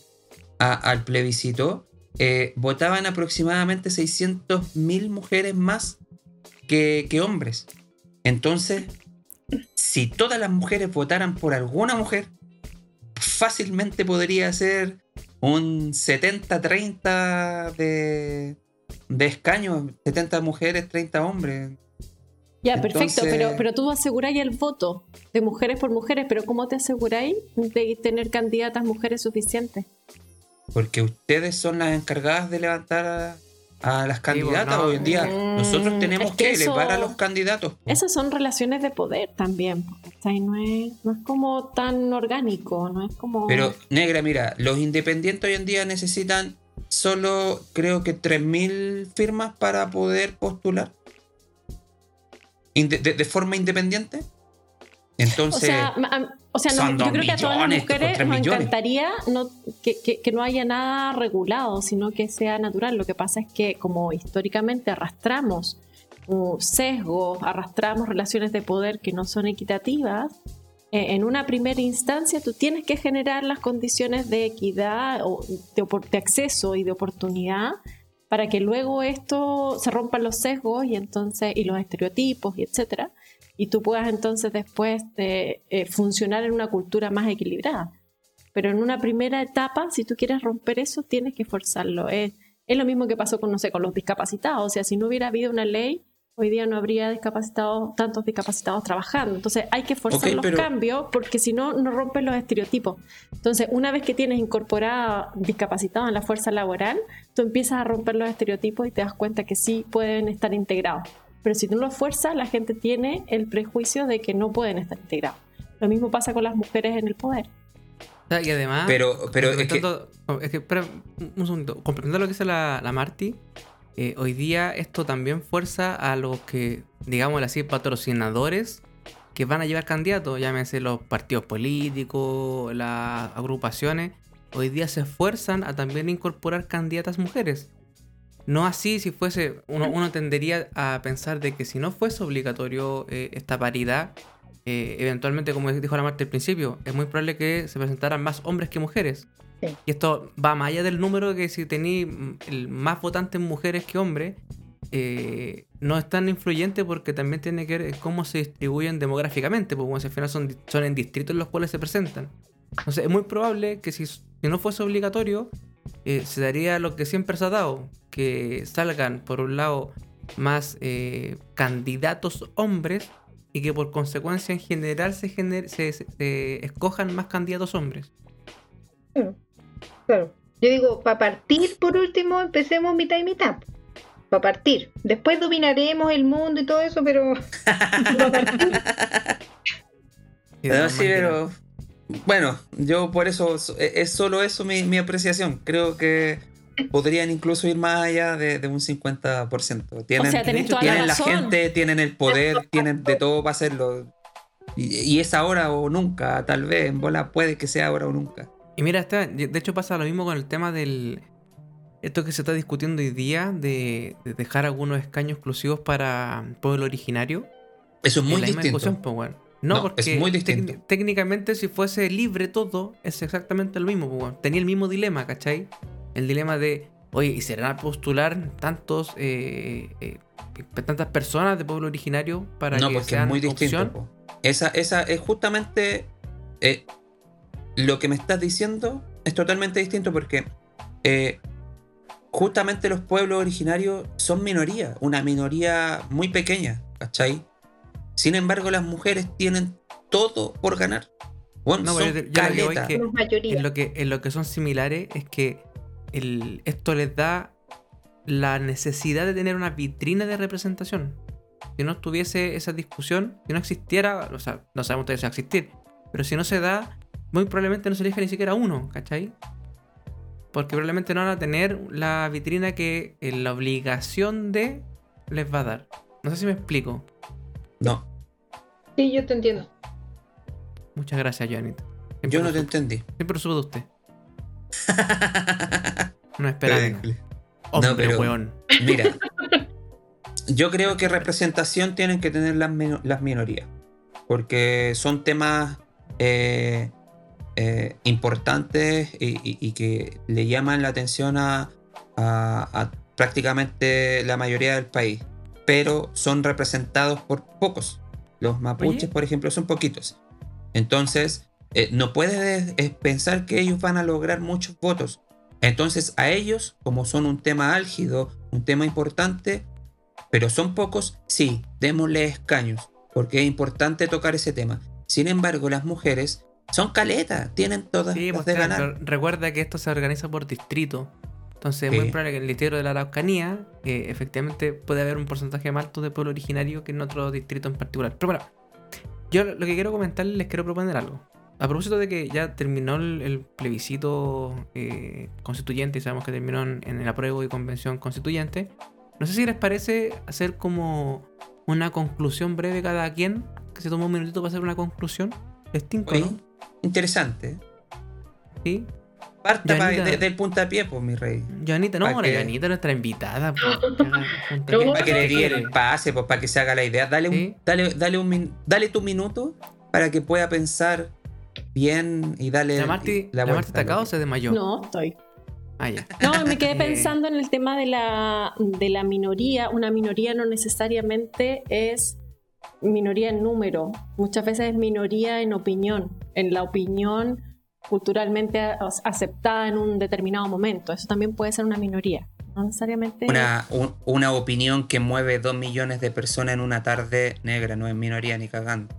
a- al plebiscito, eh, votaban aproximadamente 600.000 mujeres más que, que hombres. Entonces, si todas las mujeres votaran por alguna mujer, fácilmente podría ser un 70-30 de, de escaños, 70 mujeres, 30 hombres. Ya, perfecto, pero, pero tú aseguráis el voto de mujeres por mujeres, pero ¿cómo te aseguráis de tener candidatas mujeres suficientes? Porque ustedes son las encargadas de levantar a, a las candidatas no. hoy en día. Nosotros Mm, tenemos es que que eso- elevar a los candidatos. Esas son relaciones de poder también, ¿cachai? No es, no es como tan orgánico, no es como... Pero, negra, mira, los independientes hoy en día necesitan solo, creo que 3.000 firmas para poder postular. De, de forma independiente. Entonces, o sea, o sea, no, yo creo que a todas las mujeres nos encantaría no, que, que- que no haya nada regulado, sino que sea natural. Lo que pasa es que como históricamente arrastramos sesgos, arrastramos relaciones de poder que no son equitativas, eh, en una primera instancia tú tienes que generar las condiciones de equidad o de, de acceso y de oportunidad para que luego esto se rompan los sesgos y entonces y los estereotipos y etcétera y tú puedas entonces después de, eh, funcionar en una cultura más equilibrada. Pero en una primera etapa, si tú quieres romper eso, tienes que forzarlo. Es, es lo mismo que pasó con, no sé, con los discapacitados. O sea, si no hubiera habido una ley, hoy día no habría discapacitados, tantos discapacitados trabajando. Entonces hay que forzar los pero- cambios porque si no, no rompes los estereotipos. Entonces, una vez que tienes incorporado discapacitados en la fuerza laboral, tú empiezas a romper los estereotipos y te das cuenta que sí pueden estar integrados. Pero si tú no los fuerzas, la gente tiene el prejuicio de que no pueden estar integrados. Lo mismo pasa con las mujeres en el poder. O sea, y además. pero, pero es que, complementando- es que, espera, un segundo. Lo que dice la, la Marty, eh, hoy día esto también fuerza a los que, digamos así, patrocinadores que van a llevar candidatos, llámense los partidos políticos, las agrupaciones, hoy día se esfuerzan a también incorporar candidatas mujeres. No así si fuese, uno, uno tendería a pensar de que si no fuese obligatorio eh, esta paridad, eh, eventualmente, como dijo la Marta al principio, es muy probable que se presentaran más hombres que mujeres. Sí. Y esto va más allá del número que si tenéis mm, más votantes mujeres que hombres, eh, no es tan influyente porque también tiene que ver cómo se distribuyen demográficamente, porque bueno, si al final son, en distritos en los cuales se presentan. Entonces es muy probable que si, si no fuese obligatorio, eh, se daría lo que siempre se ha dado, que salgan por un lado más eh, candidatos hombres y que por consecuencia en general se, gener- se- se- se escojan más candidatos hombres. Claro. Claro. Yo digo, para partir, por último, empecemos mitad y mitad. Para partir. Después dominaremos el mundo y todo eso, pero. pa' partir. No, sí, pero. Bueno, yo por eso. Es solo eso mi, mi apreciación. Creo que podrían incluso ir más allá de, de un 50%. Tienen, O sea, tenés toda la tienen la, razón. gente, tienen el poder, tienen de todo para hacerlo. Y, y es ahora o nunca, tal vez. En bola puede que sea ahora o nunca. Y mira, está, de hecho pasa lo mismo con el tema del... Esto que se está discutiendo hoy día de, de dejar algunos escaños exclusivos para pueblo originario. Eso es muy distinto. pues, weón. No, No, porque es muy distinto. técnicamente si fuese libre todo, es exactamente lo mismo, pues. Tenía el mismo dilema, ¿cachai? El dilema de Oye, ¿y serán a postular tantos eh, eh, tantas personas de pueblo originario para no, que porque sean es muy distinto. opción? Esa, esa es justamente eh, lo que me estás diciendo es totalmente distinto porque eh, justamente los pueblos originarios son minoría, una minoría muy pequeña, ¿cachai? Sin embargo, las mujeres tienen todo por ganar. Bueno, No, son pero yo- yo lo que es. En lo que, en lo que son similares es que el- esto les da la necesidad de tener una vitrina de representación. Si no estuviese esa discusión, si no existiera, o sea, no sabemos todavía si va a existir, pero si no se da, muy probablemente no se elija ni siquiera uno, ¿cachai? Porque probablemente no van a tener la vitrina que eh, la obligación de les va a dar. No sé si me explico. No, Sí, yo te entiendo. Muchas gracias, Joanita. Siempre yo no te entendí. Siempre lo supe de usted. No esperaba. Ridículo. Hombre, No, pero- weón. Mira, yo creo que representación tienen que tener las, las minorías, porque son temas eh, eh, importantes y, y- y que le llaman la atención a, a- a prácticamente la mayoría del país, pero son representados por pocos. Los mapuches, Oye. por ejemplo, son poquitos. Entonces, eh, no puedes eh, pensar que ellos van a lograr muchos votos. Entonces a ellos, como son un tema álgido, un tema importante, pero son pocos, sí, démosle escaños, porque es importante tocar ese tema. Sin embargo, las mujeres son caletas, tienen todas Sí, las pues, de claro, ganar. pero recuerda que esto se organiza por distrito. Entonces, es muy probable que en el distrito de la Araucanía, eh, efectivamente, puede haber un porcentaje más alto de pueblo originario que en otro distrito en particular. Pero bueno, yo lo que quiero comentarles, les quiero proponer algo. A propósito de que ya terminó el, el plebiscito eh, constituyente y sabemos que terminó en, en el apruebo y convención constituyente, no sé si les parece hacer como una conclusión breve cada quien, que se tomó un minutito para hacer una conclusión. ¿Les tinco, Oye, no? Interesante. ¿Sí? Parta pa- de- del puntapié, pues, mi rey. Joanita, no, Pa' la que- Joanita nuestra invitada. No, aquí. Para que le ¿Qué diga quiere? el pase, pues, para que se haga la idea. Dale, Sí. un, dale, dale, un min- dale tu minuto para que pueda pensar bien y darle ¿La Marti, la vuelta Marti está acá o se desmayó? No, estoy. Ah, ya. No, me quedé pensando en el tema de la, de la minoría. Una minoría no necesariamente es minoría en número. Muchas veces es minoría en opinión. En la opinión culturalmente aceptada en un determinado momento. Eso también puede ser una minoría. No necesariamente. Una, un- una opinión que mueve dos millones de personas en una tarde negra, no es minoría ni cagando.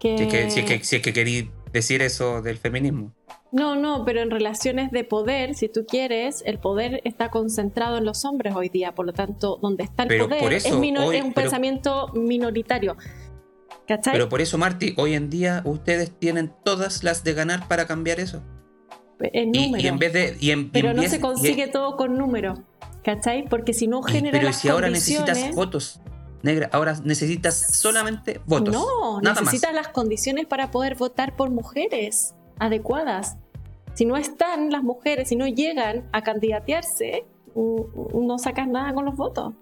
que... Si es que, si es que, si es que querí decir eso del feminismo. No, no, pero en relaciones de poder, si tú quieres, el poder está concentrado en los hombres hoy día, por lo tanto, donde está el Pero poder eso es, hoy- es un pero- pensamiento minoritario. ¿Cachai? Pero por eso, Marty, hoy en día ustedes tienen todas las de ganar para cambiar eso. en Y, número. y en vez de. Y en, y pero no vez- se consigue todo con números, ¿cachai? Porque si no genera pero las si ahora necesitas votos, negra, ahora necesitas solamente votos. No, nada más. necesitas las condiciones para poder votar por mujeres adecuadas. Si no están las mujeres, si no llegan a candidatearse, no sacas nada con los votos.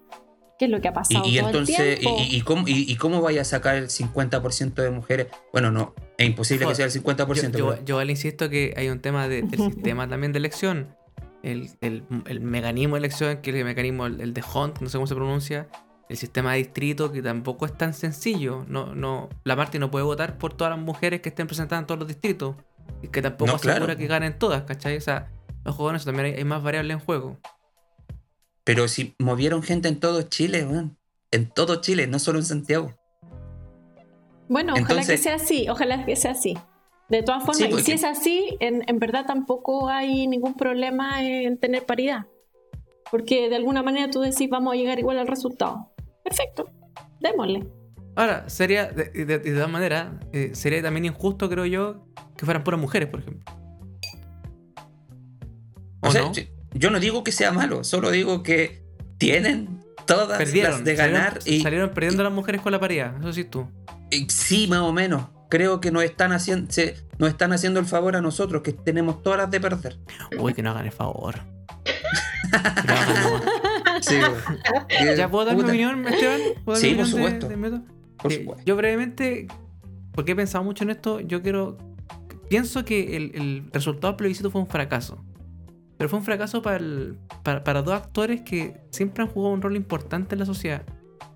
¿Qué es lo que ha Y, pasado y todo entonces, el y, tiempo? y- y cómo, y, y cómo vaya a sacar el 50% de mujeres? Bueno, no, es imposible que sea el 50%. Yo, yo, pero- yo le insisto que hay un tema de- del sistema también de elección. El, el- el mecanismo de elección, que es el mecanismo, el, el de Hunt, no sé cómo se pronuncia. El sistema de distrito, que tampoco es tan sencillo. No, no, la Marti no puede votar por todas las mujeres que estén presentadas en todos los distritos. Y que tampoco No, asegura claro. que ganen todas, ¿cachai? O sea, los jóvenes también hay, hay más variables en juego. Pero si movieron gente en todo Chile, weón. En todo Chile, no solo en Santiago. Bueno, ojalá Entonces- que sea así, ojalá que sea así. De todas formas, Sí, y porque- si es así, en, en verdad tampoco hay ningún problema en tener paridad. Porque de alguna manera tú decís, vamos a llegar igual al resultado. Perfecto, démosle. Ahora, sería, de, de- de todas maneras, eh, sería también injusto, creo yo, que fueran puras mujeres, por ejemplo. O, ¿O sea, no? yo- no digo que sea malo, solo digo que tienen todas Perdieron. las de ganar salieron, y, salieron perdiendo las mujeres con la paridad, eso sí tú. y sí, más o menos. Creo que nos están haciendo, se- nos están haciendo el favor a nosotros, que tenemos todas las de perder. Uy, que no hagan el favor. Sí. ¿Ya puedo dar mi Puta, opinión, Esteban? ¿Puedo dar Sí, mi por opinión supuesto. Por Eh, yo brevemente, porque he pensado mucho en esto, yo quiero... Pienso que el, el resultado del plebiscito fue un fracaso. pero fue un fracaso para, el- para, para dos actores que siempre han jugado un rol importante en la sociedad.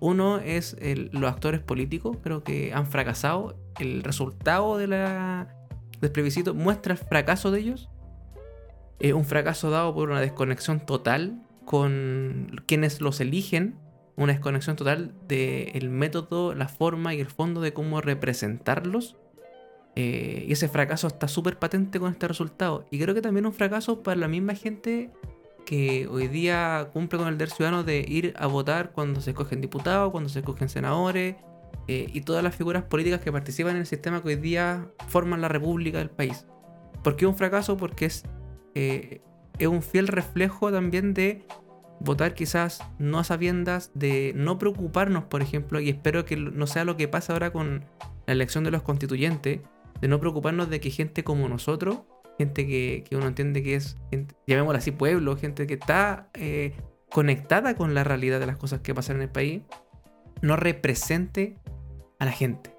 Uno es el- los actores políticos, creo que han fracasado. El resultado de la, del plebiscito muestra el fracaso de ellos. Es un fracaso dado por una desconexión total con quienes los eligen. Una desconexión total del método, la forma y el fondo de cómo representarlos. Eh, y ese fracaso está súper patente con este resultado. Y creo que también un fracaso para la misma gente que hoy día cumple con el deber ciudadano de ir a votar cuando se escogen diputados, cuando se escogen senadores eh, y todas las figuras políticas que participan en el sistema que hoy día forman la república del país. ¿Por qué un fracaso? Porque es, eh, es un fiel reflejo también de votar quizás no a sabiendas, de no preocuparnos, por ejemplo, y espero que no sea lo que pasa ahora con la elección de los constituyentes, de no preocuparnos de que gente como nosotros, gente que, que uno entiende que es, gente- así, pueblo, gente que está eh, conectada con la realidad de las cosas que pasan en el país, no represente a la gente.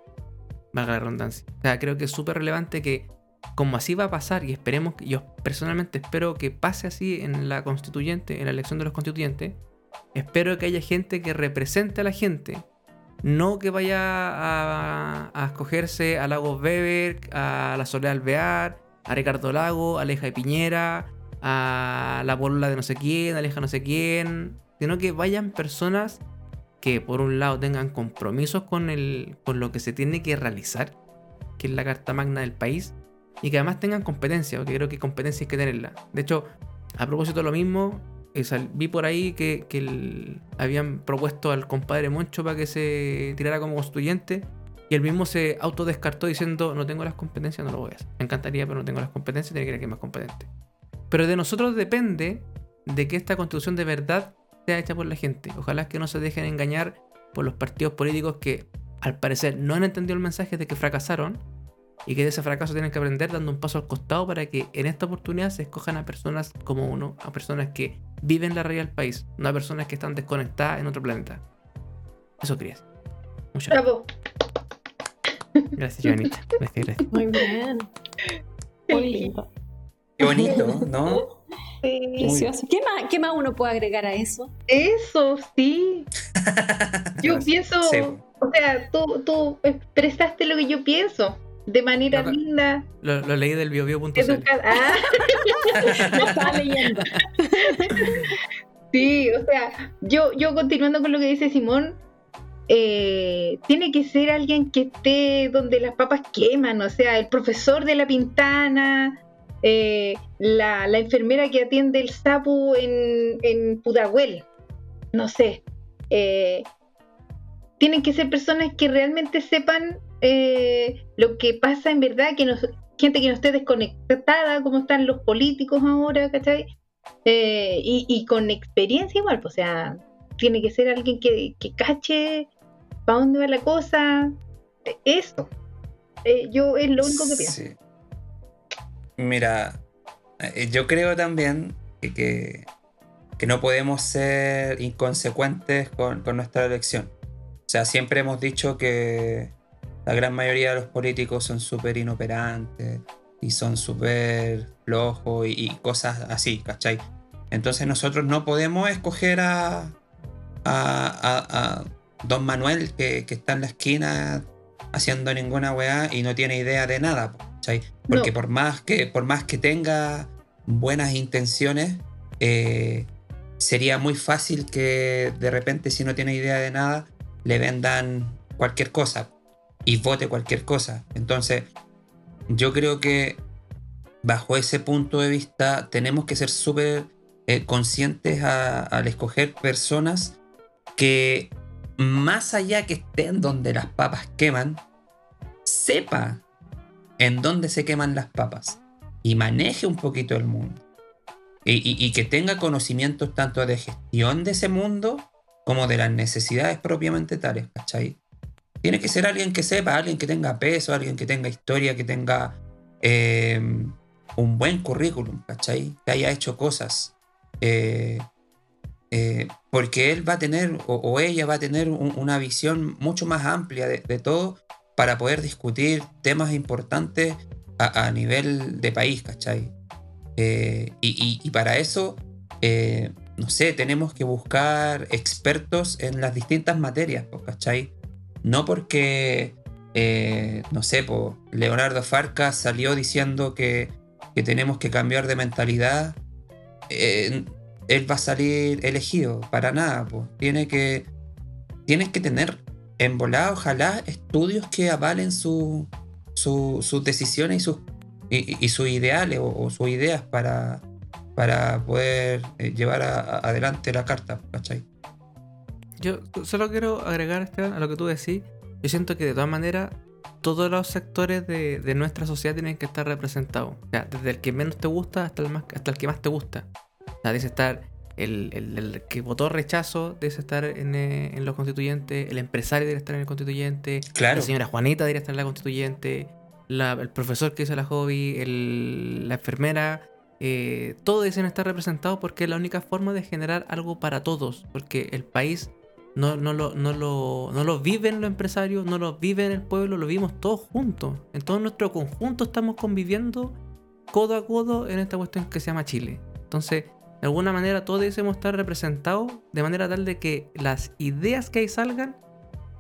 Valga la redundancia. O sea, creo que es súper relevante que, como así va a pasar, y esperemos, yo personalmente espero que pase así en la constituyente, en la elección de los constituyentes, espero que haya gente que represente a la gente. No que vaya a, a escogerse a Lagos Weber, a la Soledad Alvear, a Ricardo Lago, a Aleja de Piñera, a la polola de no sé quién, a Aleja no sé quién, sino que vayan personas que por un lado tengan compromisos con, el, con lo que se tiene que realizar, que es la Carta Magna del país, y que además tengan competencia, porque creo que competencia hay que tenerla. De hecho, a propósito de lo mismo, eh, vi por ahí que, que el- habían propuesto al compadre Moncho para que se tirara como constituyente, y él mismo se autodescartó diciendo, no tengo las competencias, no lo voy a hacer. Me encantaría, pero no tengo las competencias, tiene que ir alguien más competente. Pero de nosotros depende de que esta constitución de verdad sea hecha por la gente. Ojalá que no se dejen engañar por los partidos políticos que al parecer no han entendido el mensaje de que fracasaron y que de ese fracaso tienen que aprender dando un paso al costado para que en esta oportunidad se escojan a personas como uno, a personas que viven la realidad del país, no a personas que están desconectadas en otro planeta. Eso quería decir. Muchas gracias. Bravo. Gracias, Joanita. Gracias, gracias. Muy bien. Muy lindo. Qué bonito, ¿no? Sí. Precioso. ¿Qué más, ¿Qué más uno puede agregar a eso? Eso, sí. Yo pienso, Sí. o sea, tú, tú expresaste lo que yo pienso de manera linda, Lo, lo leí del biobio.cl. educada. Ah, estaba leyendo. sí, o sea, yo, yo continuando con lo que dice Simón, eh, tiene que ser alguien que esté donde las papas queman, o sea, el profesor de la pintana, eh, la, la enfermera que atiende el sapo en, en Pudahuel, no sé. eh, tienen que ser personas que realmente sepan eh, lo que pasa en verdad, que nos, gente que no esté desconectada, como están los políticos ahora, ¿cachai? Eh, y, con experiencia igual, pues, o sea, tiene que ser alguien que, cache para dónde va la cosa. Eso. Eh, yo es lo único que pienso. Mira, yo creo también que, que, que no podemos ser inconsecuentes con, con nuestra elección. O sea, siempre hemos dicho que la gran mayoría de los políticos son súper inoperantes y son súper flojos y, y cosas así, ¿cachai? Entonces nosotros no podemos escoger a, a, a- a Don Manuel que, que está en la esquina haciendo ninguna weá y no tiene idea de nada, ¿cachai? Porque No. por, más que, por más que tenga buenas intenciones, eh, sería muy fácil que de repente si no tiene idea de nada, le vendan cualquier cosa y vote cualquier cosa. Entonces, yo creo que bajo ese punto de vista tenemos que ser súper eh, conscientes a- al escoger personas que más allá que estén donde las papas queman, sepa en dónde se queman las papas y maneje un poquito el mundo. Y, y- que tenga conocimientos tanto de gestión de ese mundo como de las necesidades propiamente tales, ¿cachai? Tiene que ser alguien que sepa, alguien que tenga peso, alguien que tenga historia, que tenga eh, un buen currículum, ¿cachai? Que haya hecho cosas. Eh, eh, porque él va a tener, o, o ella va a tener un- una visión mucho más amplia de, de todo para poder discutir temas importantes a, a nivel de país, ¿cachai? Eh, y, y- y para eso, eh, no sé, tenemos que buscar expertos en las distintas materias, ¿cachai? No porque, eh, no sé, Leonardo Farca salió diciendo que, que tenemos que cambiar de mentalidad, eh, él va a salir elegido, para nada. Tiene que, tienes que tener en volada, ojalá, estudios que avalen su, su- sus decisiones y sus, y, sus ideales o, sus ideas para, para poder eh, llevar adelante la carta, ¿cachai? Yo solo quiero agregar, Esteban, a lo que tú decís. Yo siento que de todas maneras todos los sectores de, de nuestra sociedad tienen que estar representados. O sea, desde el que menos te gusta hasta el, más, hasta el que más te gusta. O sea, dice estar el, el- el que votó rechazo, debe estar en, eh, en los constituyentes, el empresario debe estar en el constituyente, Claro. la señora Juanita debería estar en la constituyente, la- el profesor que hizo la hobby, el- la enfermera, eh, todos deben estar representados porque es la única forma de generar algo para todos, porque el país no, no, lo, no, lo, no lo viven los empresarios, no lo viven el pueblo, lo vivimos todos juntos. En todo nuestro conjunto estamos conviviendo codo a codo en esta cuestión que se llama Chile. Entonces, de alguna manera todos debemos estar representados de manera tal de que las ideas que ahí salgan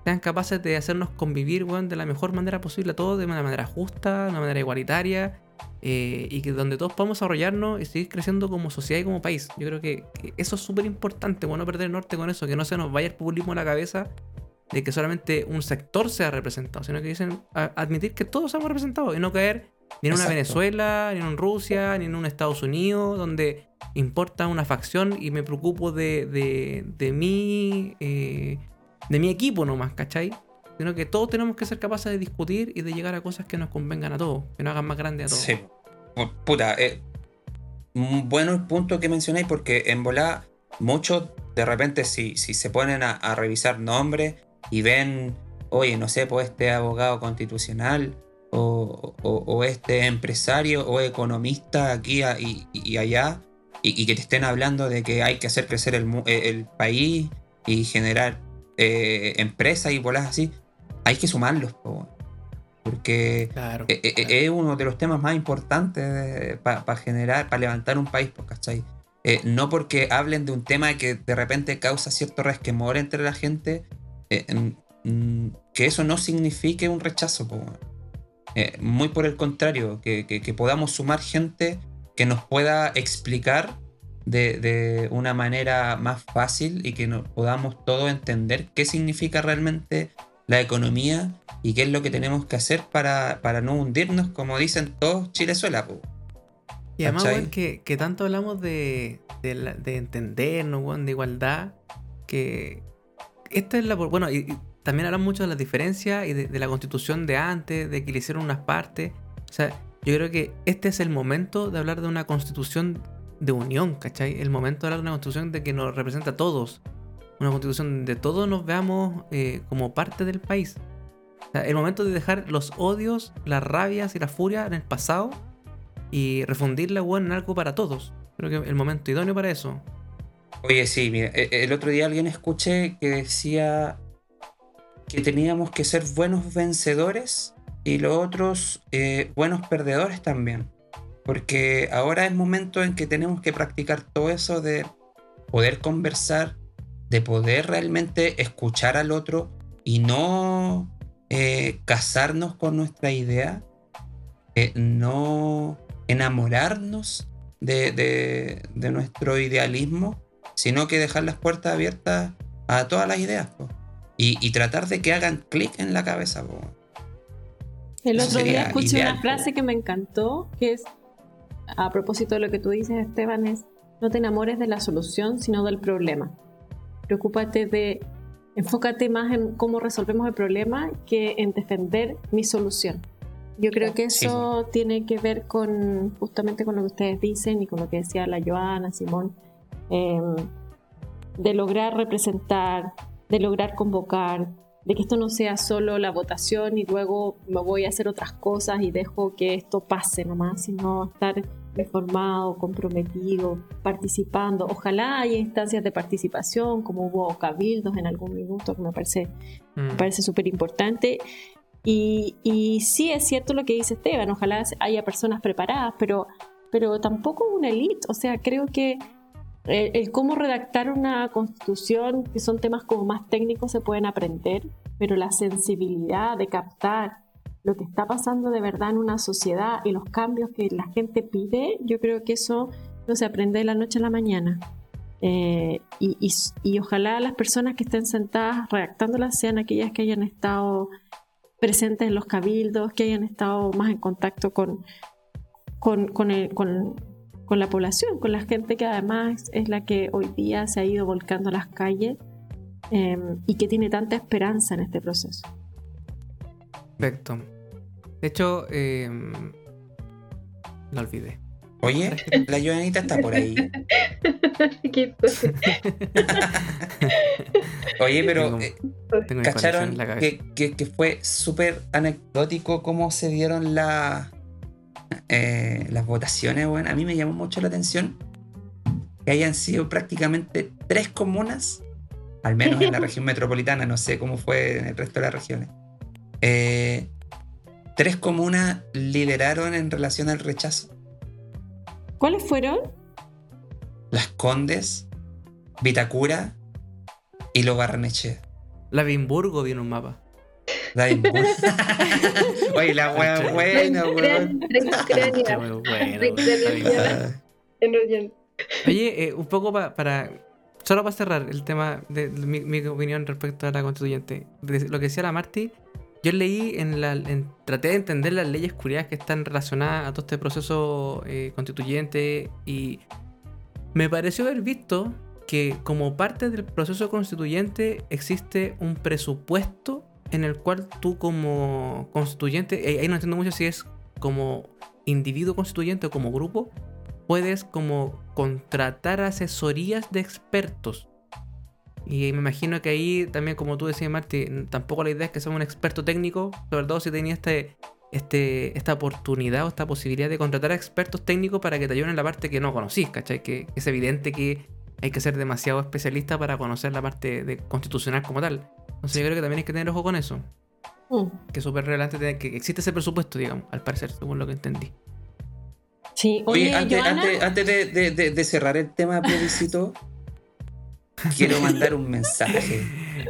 sean capaces de hacernos convivir de la mejor manera posible a todos, de una manera justa, de una manera igualitaria, eh, y que donde todos podamos desarrollarnos y seguir creciendo como sociedad y como país. Yo creo que, que eso es súper importante, bueno, no perder el norte con eso, que no se nos vaya el populismo a la cabeza de que solamente un sector sea representado, sino que dicen a- admitir que todos somos representados y no caer ni en una. Venezuela, ni en un Rusia, ni en un Estados Unidos, donde importa una facción y me preocupo de, de, de mi eh, de mi equipo nomás, ¿cachai? Sino que todos tenemos que ser capaces de discutir y de llegar a cosas que nos convengan a todos, que nos hagan más grandes a todos. Sí. Pu- Puta, eh, bueno el punto que mencionáis porque en volá muchos de repente si, si se ponen a, revisar nombres y ven, oye, no sé, pues este abogado constitucional o, o- este empresario o economista aquí y, allá y, que te estén hablando de que hay que hacer crecer el, el país y generar eh, empresas y bolas así, hay que sumarlos, po, porque Claro. eh, eh, claro. es uno de los temas más importantes para generar, para levantar un país, pues, ¿cachai? Eh, no porque hablen de un tema que de repente causa cierto resquemor entre la gente, eh, mm, que eso no signifique un rechazo. po. Eh, muy por el contrario, que, que- que podamos sumar gente que nos pueda explicar de, de una manera más fácil y que nos podamos todos entender qué significa realmente la economía y qué es lo que tenemos que hacer para, para no hundirnos, como dicen todos Chilezuela. po. Y además, weón, que, que tanto hablamos de, de, la- de entendernos, weón, de igualdad, que esta es la... Bueno, y, y también hablamos mucho de las diferencias y de, de la constitución de antes, de que le hicieron unas partes. O sea, yo creo que este es el momento de hablar de una constitución de unión, ¿cachai? El momento de hablar de una constitución de que nos representa a todos. Una constitución donde todos nos veamos eh, como parte del país. El momento de dejar los odios, las rabias y la furia en el pasado y refundirla, en algo para todos. Creo que el momento idóneo para eso. Oye, sí, mira, e- el otro día alguien escuché que decía que teníamos que ser buenos vencedores y los otros eh, buenos perdedores también. Porque ahora es momento en que tenemos que practicar todo eso de poder conversar, de poder realmente escuchar al otro y no eh, casarnos con nuestra idea, eh, no enamorarnos de, de- de nuestro idealismo, sino que dejar las puertas abiertas a todas las ideas po. y, y tratar de que hagan clic en la cabeza. po. El otro día escuché ideal, una frase po. que me encantó, que es, a propósito de lo que tú dices, Esteban, es, no te enamores de la solución, sino del problema. Preocúpate de, enfócate más en cómo resolvemos el problema que en defender mi solución. Yo creo que Sí, eso tiene que ver con justamente con lo que ustedes dicen y con lo que decía la Joana, Simón, eh, de lograr representar, de lograr convocar, de que esto no sea solo la votación y luego me voy a hacer otras cosas y dejo que esto pase nomás, sino estar informado, comprometido, participando. Ojalá haya instancias de participación, como hubo cabildos en algún minuto, que me parece Mm. me parece súper importante. Y, y sí es cierto lo que dice Esteban, ojalá haya personas preparadas, pero pero tampoco una élite. O sea, creo que el, el cómo redactar una constitución, que son temas como más técnicos, se pueden aprender, pero la sensibilidad de captar lo que está pasando de verdad en una sociedad y los cambios que la gente pide, yo creo que eso no se aprende de la noche a la mañana. Eh, y, ojalá las personas que estén sentadas redactándolas sean aquellas que hayan estado presentes en los cabildos, que hayan estado más en contacto con- con la población, con la gente que además es la que hoy día se ha ido volcando a las calles eh, y que tiene tanta esperanza en este proceso. Perfecto. De hecho, eh, la olvidé. Oye, la Joanita está por ahí. Oye, pero Tengo- eh, Tengo ¿cacharon que, que- que fue súper anecdótico cómo se dieron la- eh, las votaciones? Bueno, a mí me llamó mucho la atención que hayan sido prácticamente tres comunas, al menos en la región metropolitana, no sé cómo fue en el resto de las regiones. Eh, tres comunas lideraron en relación al rechazo. ¿Cuáles fueron? Las Condes, Vitacura y Lo Barrenechea. La Bimburgo viene un mapa. Daimburg. Oye, la wea buena, weón. Oye, eh, un poco pa- para. Solo para cerrar el tema de, de mi, mi opinión respecto a la constituyente. De lo que decía la Marty, yo leí traté de entender las leyes curiosas que están relacionadas a todo este proceso eh, constituyente y me pareció haber visto que como parte del proceso constituyente existe un presupuesto en el cual tú como constituyente, eh, ahí no entiendo mucho si es como individuo constituyente o como grupo, puedes como contratar asesorías de expertos. Y me imagino que ahí también, como tú decías, Marti, tampoco la idea es que sea un experto técnico, sobre todo si tenía este, este, esta oportunidad o esta posibilidad de contratar a expertos técnicos para que te ayuden en la parte que no conocís, ¿cachai? Que es evidente que hay que ser demasiado especialista para conocer la parte de constitucional como tal. Entonces yo creo que también hay que tener ojo con eso, Mm. que es súper relevante tener- que existe ese presupuesto, digamos, al parecer, según lo que entendí. Sí, Oye, oye, antes, Joana, antes, antes de, de- de- de cerrar el tema plebiscito, quiero mandar un mensaje.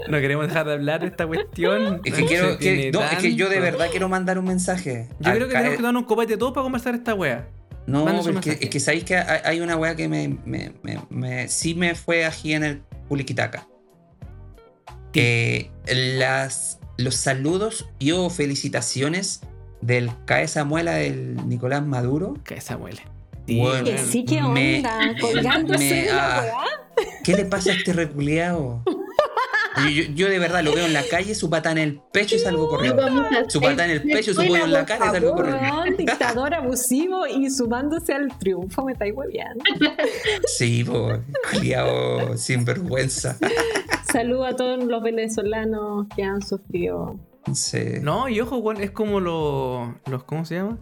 No queremos dejar de hablar de esta cuestión. Es que No quiero, que- no, es que yo de verdad quiero mandar un mensaje. Yo creo que tenemos que darnos un copete todos para conversar esta wea. No, pero es que, sabéis que hay, una weá que me, me- me- me- sí me fue ají en el Puliquitaca. Que las, los saludos y o felicitaciones del CAE Samuela del Nicolás Maduro. Que esa muele. Bueno, que sí, que me- onda, colgándose me- de la ah. ¿Qué le pasa a este reculeado? Yo, yo- yo de verdad lo veo en la calle, su pata en el pecho y salgo corriendo. Su hacer pata en el pecho, su pollo en la cara y salgo corriendo. Dictador abusivo y sumándose al triunfo, me estáis hueveando. Sí, culiao sin vergüenza. Saludo a todos los venezolanos que han sufrido. Sí. No, y ojo, weón, es como los. los ¿Cómo se llama?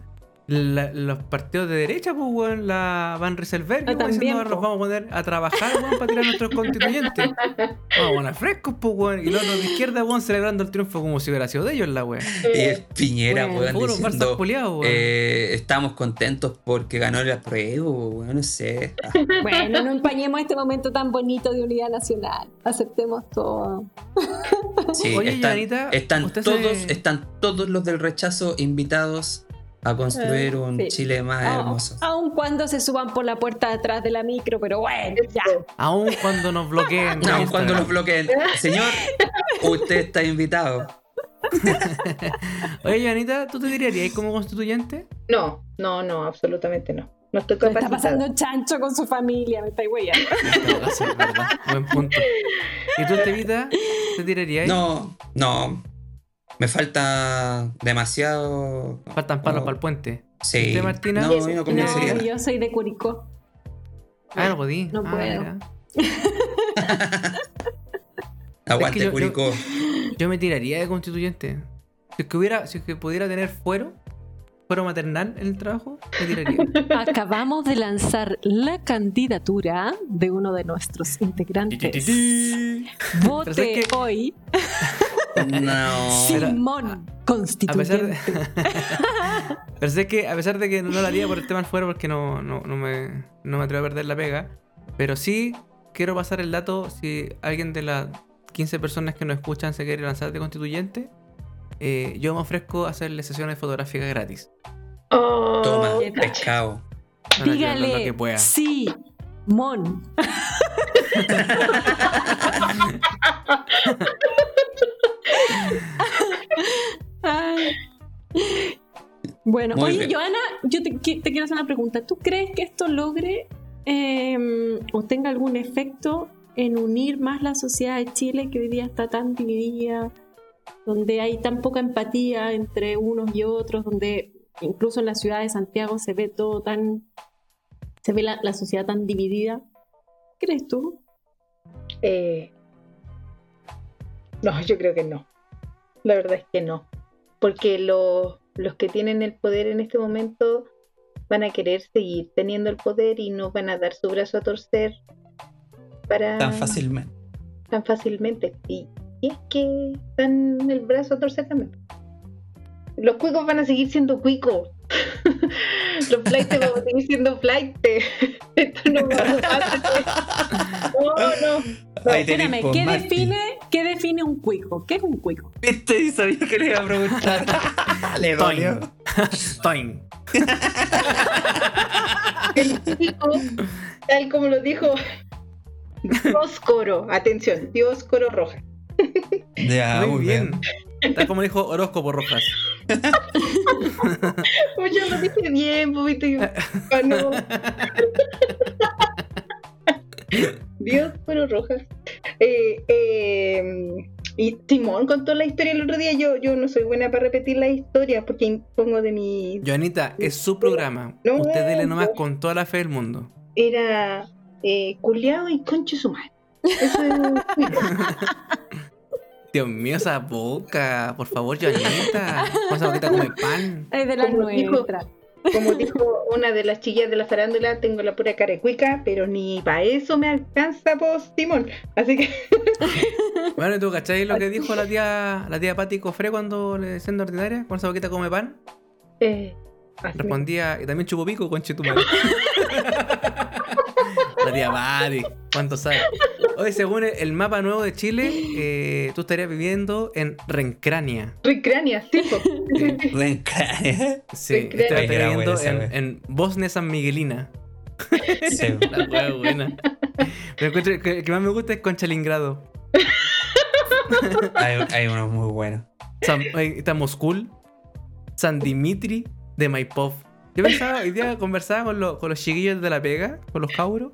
La- los partidos de derecha, pues, weón, la Van Rieselberg, Ah, weón, también, diciendo, "Ahora nos vamos a poner a trabajar, weón, para tirar a nuestros constituyentes. Vamos a poner frescos, pues, weón. Y los otros de izquierda, weón, celebrando el triunfo como si hubiera sido de ellos la weón. Y es Piñera, weón, Barzas diciendo. weón. eh, estamos contentos porque ganó el apruebo, weón, no sé. Ah, Bueno, no empañemos este momento tan bonito de unidad nacional. Aceptemos todo. sí, Oye, están, están todos, se- están todos los del rechazo invitados a construir Eh, un sí. Chile más Ah, hermoso. Aun cuando se suban por la puerta de atrás de la micro, pero bueno, ya. Aún cuando nos bloqueen. No, Instagram. cuando los bloqueen. Señor, usted está invitado. Oye, Janita, ¿tú te dirías como constituyente? No, no, no, absolutamente no. No estoy Está capacitada. pasando chancho con su familia, me estáis verdad. Buen punto. ¿Y tú, Estevita, te tirarías? No, no. Me falta demasiado. Faltan palos para el puente. Sí. ¿Usted, Martina? No, yo no. No, yo soy de Curicó. Ah, no podí. No Ah, puedo. Aguante, Es que yo- yo- Curicó. Yo me tiraría de constituyente. Si es que hubiera, si es que pudiera tener fuero, fuero maternal en el trabajo, me tiraría. Acabamos de lanzar la candidatura de uno de nuestros integrantes. Vote hoy. No. Simón, a pesar constituyente. de, pero sé que a pesar de que no lo haría por el tema del fuero porque no, no, no me, no me atrevo a perder la pega, pero sí quiero pasar el dato si alguien de las 15 personas que nos escuchan se quiere lanzar de constituyente, eh, yo me ofrezco a hacerle sesiones fotográficas gratis. Oh, Toma, pescado. Dígale, lo que pueda. sí, Mon. Bueno, Muy oye, bien. Joana, yo te, qui- te quiero hacer una pregunta. ¿Tú crees que esto logre eh, o tenga algún efecto en unir más la sociedad de Chile que hoy día está tan dividida, donde hay tan poca empatía entre unos y otros, donde incluso en la ciudad de Santiago se ve todo tan, se ve la, la sociedad tan dividida? ¿Qué ¿Crees tú? Eh, no, yo creo que no. La verdad es que no. Porque los, los que tienen el poder en este momento van a querer seguir teniendo el poder y no van a dar su brazo a torcer para Tan fácilmente. tan fácilmente. Y, y es que dan el brazo a torcer también. Los cuicos van a seguir siendo cuicos. Los flightes van a seguir siendo flightes. Esto no va a pasar. No, no. Ahí Espérame, ¿qué Marty. define, ¿qué define un cuico? ¿Qué es un cuico? Viste, sabía que le iba a preguntar. le dolió. Toin. El cuico, tal como lo dijo Dioscoro, atención, Dioscoro Roja. Ya, muy bien. Tal como dijo Horóscopo Rojas. Pues yo lo dije bien, bobito. y- Ah, no. Dioscoro Rojas. Eh, eh, y Simón contó la historia el otro día. Yo, yo no soy buena para repetir la historia porque pongo de mi. Joanita, es su programa. No, Usted dele nomás no. con toda la fe del mundo. Era eh, culiao y conche su madre. Eso es. Dios mío, esa boca. Por favor, Joanita. Esa boquita come pan. Es de dijo- nuestras. Como dijo una de las chillas de la farándula, tengo la pura cara de cuica, pero ni para eso me alcanza, pues, Simón. Así que, Bueno, ¿y tú cachai lo que dijo la tía, la tía Pati Cofré cuando le siendo ordinaria? Con esa boquita come pan. eh, Respondía, y también chupo pico con chetumare. La tía Pati, ¿cuánto sabe? Hoy, según el, mapa nuevo de Chile, eh, tú estarías viviendo en Rencrania. Ricrania, sí. Reencarne. Sí, Rencrania. estarías viviendo en, Bosnia San Miguelina. Sí. La buena. Pero encuentro que el que más me gusta es Conchalingrado. Hay, hay uno muy bueno. San, ahí está Moscú, San Dimitri de Maipov. Yo pensaba, hoy día conversaba con, los- con los chiquillos de la pega, con los cabros.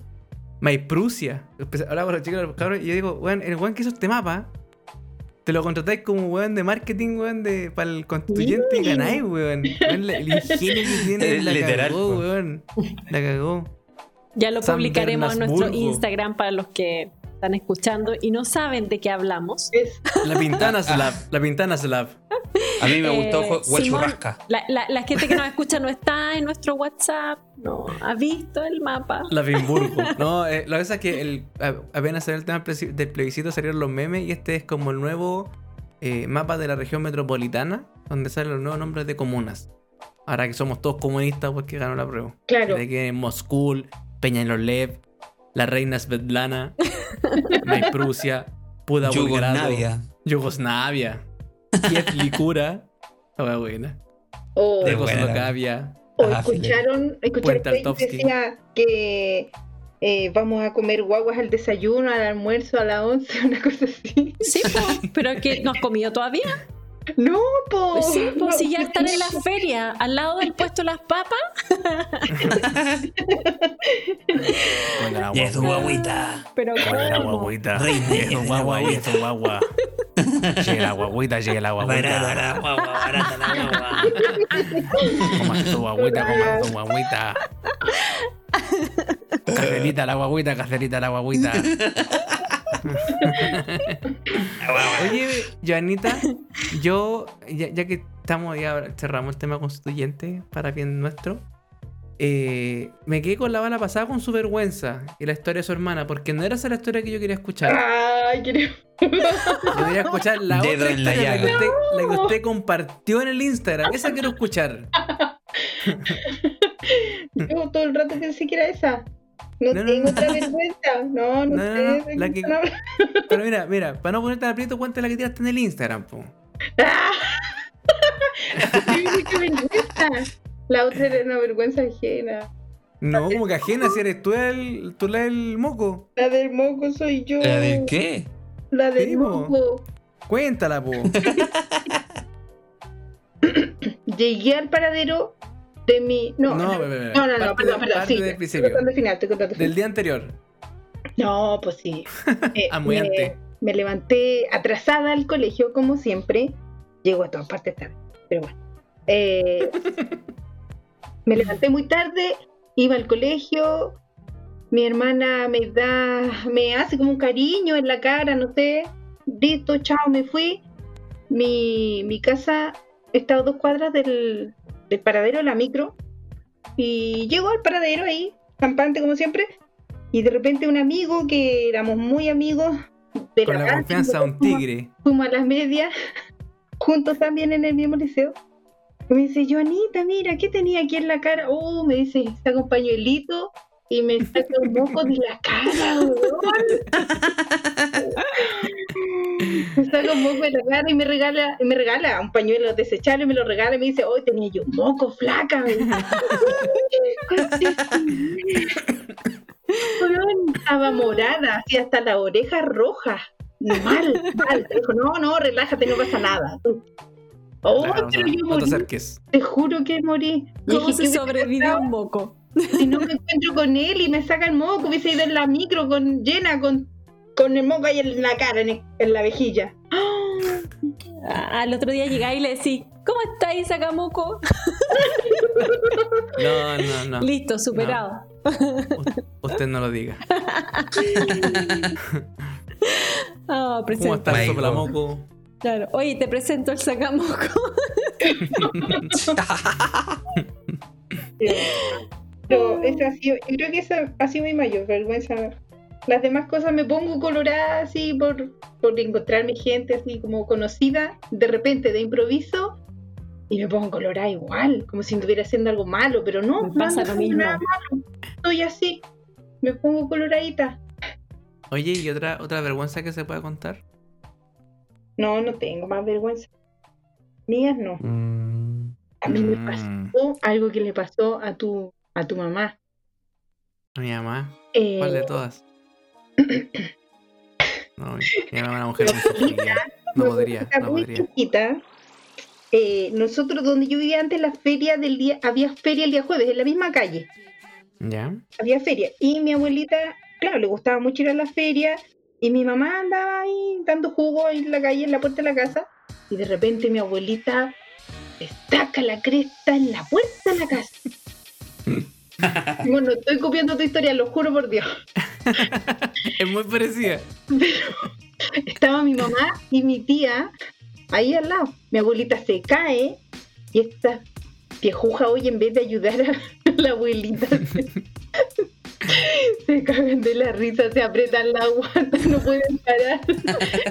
Maiprusia. Empecé a hablar con los chicos de los cabros y yo digo, weón, el weón que hizo este mapa, te lo contratáis como weón de marketing, weón, de, para el constituyente y ganáis, weón. Weón, la- El ingenio que tiene la Literal, cagó, weón. La cagó. Ya lo San publicaremos en nuestro. Instagram para los que están escuchando y no saben de qué hablamos. La Pintana Slab. La Pintana Slab. A mí me gustó Eh. La, la- la gente que nos escucha no está en nuestro WhatsApp, no ha visto el mapa. La Bimburgo. No, eh, lo que pasa es que el, apenas salió el tema del plebisci- del plebiscito salieron los memes y este es como el nuevo eh, mapa de la región metropolitana donde salen los nuevos nombres de comunas. Ahora que somos todos comunistas porque ganó la prueba. claro. De que en Moscú, Peñalolev, la Reina Svetlana, Maiprusia, Puda Yugoslavia. Yugoslavia, Kiev Likura, la wea buena, O, De o Ah, escucharon, escucharon que decía que eh, vamos a comer guaguas al desayuno, al almuerzo, a la once, una cosa así. Sí, po, pero que no has comido todavía. No, po. sí, pues No, si ya están en la feria, al lado del puesto las papas. con la Y es tu guaguita. Pero Oye, la ¿cómo? guaguita. De la guagua, oye, guaguita. tu guagua. Llega la guaguita, llega la Barata guaguita. la guagua, barata la guagua. Coma tu guaguita, coma tu guaguita. Cacerita la guaguita, cacerita la guaguita. Oye, Joanita, yo, ya, ya que estamos, ya cerramos el tema constituyente para bien nuestro. eh, me quedé con la bala pasada con su vergüenza y la historia de su hermana, porque no era esa la historia que yo quería escuchar. Ah, Ay, queremos. Yo quería escuchar la Dedo otra la historia, la, que usted, la que usted compartió en el Instagram. Esa quiero escuchar. Yo todo el rato pensé que era esa. No, tengo no. otra vergüenza. No, no, No, no, sé. la que-. Pero mira, mira, para no ponerte en aprieto, cuenta la que tiraste en el Instagram, po. ¡Ah! Qué mucha vergüenza. La otra era una vergüenza ajena. No, como que ajena si eres tú el, tú la del moco. La del moco soy yo. ¿La del qué? La del Sí, po. moco. Cuéntala, po. Llegué al paradero de mi. No, No, no, no, no, perdón, perdón. Sí, del estoy principio. el final, estoy el Del final. día anterior. No, pues sí. Eh, muy me, antes. me levanté atrasada al colegio, como siempre. Llego a todas partes tarde, pero bueno. Eh, me levanté muy tarde, iba al colegio. Mi hermana me da, me hace como un cariño en la cara, no sé. Listo, chao, me fui. Mi, mi casa está a dos cuadras del, del paradero de la micro. Y llego al paradero ahí, campante como siempre. Y de repente un amigo que éramos muy amigos de Con la confianza de un tigre. Fuimos a las medias, juntos también en el mismo liceo. Y me dice, Joanita, mira, ¿qué tenía aquí en la cara? Oh, me dice, saca un pañuelito y me saca un moco de la cara, weón. Me saca un moco de la cara y me regala, y me regala un pañuelo desechable, me lo regala y me dice, hoy tenía yo un moco flaca. me dice. Weón, estaba morada, así hasta la oreja roja. Mal, mal. Dijo, no, no, relájate, no pasa nada. Oh, Claro, pero yo no te morí. acerques. Te juro que morí. ¿Cómo dije, se ¿qué hubiese sobrevivió un moco? Si no me encuentro con él y me saca el moco, hubiese ido en la micro con llena con, con el moco ahí en la cara, en, el- en la vejilla. Al otro día llegáis y le decís, ¿cómo estáis, Sacamoco? No, no, no. Listo, superado. Usted no lo diga. Ah, ¿Cómo está el soplamoco? Claro. Oye, te presento el Sacamoco. Pero esa ha sido, yo creo que esa ha sido mi mayor vergüenza. Las demás cosas me pongo colorada así por, por encontrarme gente así como conocida, de repente, de improviso, y me pongo colorada igual, como si estuviera haciendo algo malo, pero no, Me no pasa lo mismo. nada malo. Estoy así, me pongo coloradita. Oye, ¿y otra, otra vergüenza que se pueda contar? No, no tengo más vergüenza. Mías no. Mm, A mí me Mm, pasó algo que le pasó a tu, a tu mamá. a mi mamá. Eh, ¿Cuál de todas? No, es una mujer muy. No podría, Era no muy podría. chiquita. Eh, nosotros donde yo vivía antes la feria del día había feria el día jueves en la misma calle ¿Ya? había feria y mi abuelita claro le gustaba mucho ir a la feria y mi mamá andaba ahí dando jugo en la calle en la puerta de la casa y de repente mi abuelita destaca la cresta en la puerta de la casa bueno estoy copiando tu historia lo juro por Dios Es muy parecida. estaba mi mamá y mi tía ahí al lado. Mi abuelita se cae y esta viejuja hoy en vez de ayudar a la abuelita se, se cagan de la risa, se apretan la guata, no pueden parar.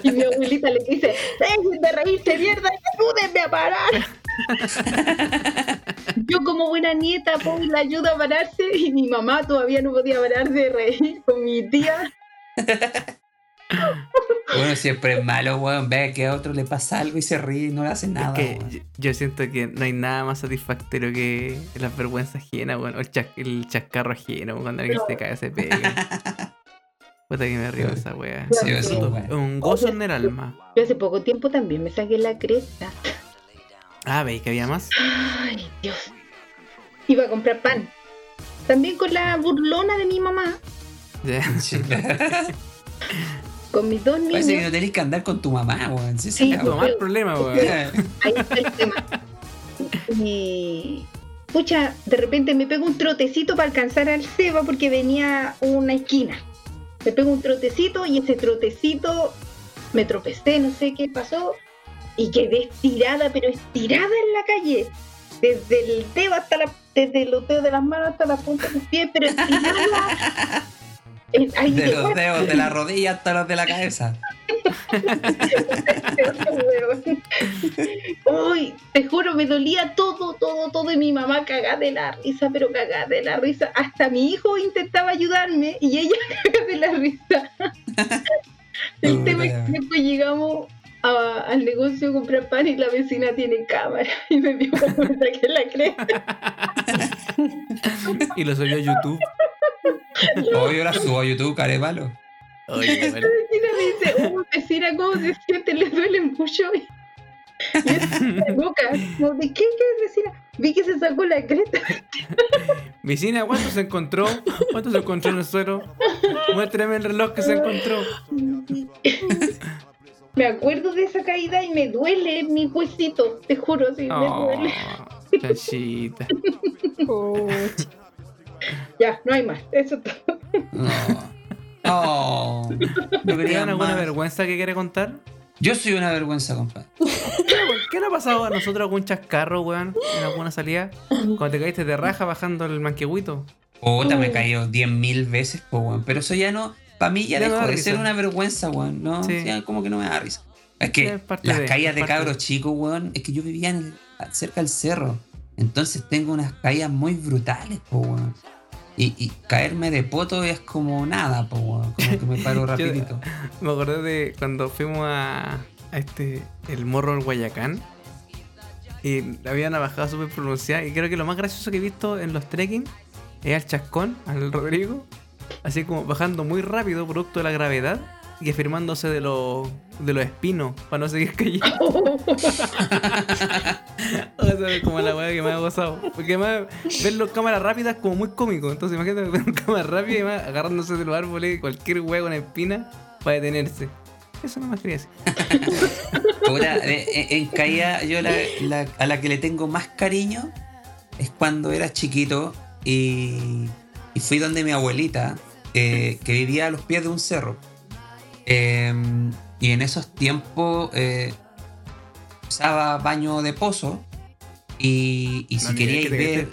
Y mi abuelita le dice, dejen de reírse mierda ayúdenme a parar. Yo como buena nieta pues la ayudo a pararse y mi mamá todavía no podía parar de reír con mi tía. Bueno, siempre es malo, weón. Ve que a otro le pasa algo y se ríe y no le hace nada. es que weón. yo, yo siento que no hay nada más satisfactorio que las vergüenzas ajenas, bueno, el, chas- el chascarro ajeno, cuando alguien se cae, se pega. Puta que me río de esa wea. Sí, Es eso, un- weón. es un gozo en el alma. Yo hace poco tiempo también me saqué la cresta. Ah, ¿veis que había más? Ay, Dios. Iba a comprar pan. También con la burlona de mi mamá, con mis dos Parece que niños. no tenés que andar con tu mamá, weón. Sí, Sí, mamá el problema, weón. Ahí está el tema. Y. Pucha, de repente me pego un trotecito para alcanzar al Seba porque venía una esquina. Me pego un trotecito y ese trotecito me tropecé, no sé qué pasó. Y quedé estirada, pero estirada en la calle. Desde el dedo hasta la. Desde los dedos de las manos hasta la punta de los pies, pero estirada. Eh, ahí De los dedos de la rodilla hasta los de la cabeza. Uy, te juro, me dolía todo, todo, todo. Y mi mamá cagada de la risa, pero cagada de la risa. Hasta mi hijo intentaba ayudarme y ella cagada de la risa. El tema es que después llegamos a- al negocio a comprar pan y la vecina tiene cámara y me vio como me saqué la cresta. Y lo subió a YouTube. Hoy ahora subo a YouTube, carepalo. Oye, La vecina me dice, oh, vecina, ¿cómo se siente? ¿Le duele mucho? Y y es boca, como, ¿de qué, qué vecina? Vi que se sacó la cresta. Vecina, ¿cuánto se encontró? ¿Cuánto se encontró en el suelo? Muéstrame el reloj que se encontró. Me acuerdo de esa caída y me duele mi huesito, te juro, sí, me Oh, duele. chanchita. Ya, no hay más, eso es todo. No. Oh, yo quería ¿Tienen alguna más. vergüenza que quiere contar? Yo soy una vergüenza, compadre. ¿Qué le ha pasado a nosotros algún chascarro, weón? En alguna salida. Cuando te caíste de raja bajando el manquehuito. Puta, me he caído 10.000 veces, po, weón. Pero eso ya no. Para mí ya no dejó de ser una vergüenza, weón. No, Sí. como que no me da risa. Es que es las de- caídas es de cabros chicos, weón, es que yo vivía en el- cerca del cerro. Entonces tengo unas caídas muy brutales, po, weón. Y, y caerme de poto es como nada, po, weón. Como que me paro rapidito. Me acordé de cuando fuimos a, a este, el morro del Guayacán. Y había una bajada súper pronunciada. Y creo que lo más gracioso que he visto en los trekking es al chascón, al Rodrigo. Así como bajando muy rápido, producto de la gravedad. Y afirmándose de, los de los espinos para no seguir cayendo. o sea, es como la weá que me ha gozado. Porque además, verlo en cámara rápida es como muy cómico. Entonces, imagínate verlo en cámara rápida y además agarrándose de los árboles, cualquier hueá con espina para detenerse. Eso no más quería decir. Puta, eh, eh, en caída, yo la, la- a la que le tengo más cariño es cuando era chiquito y, y fui donde mi abuelita, eh, que vivía a los pies de un cerro. Eh, y en esos tiempos eh, usaba baño de pozo. Y, y si queríais que ver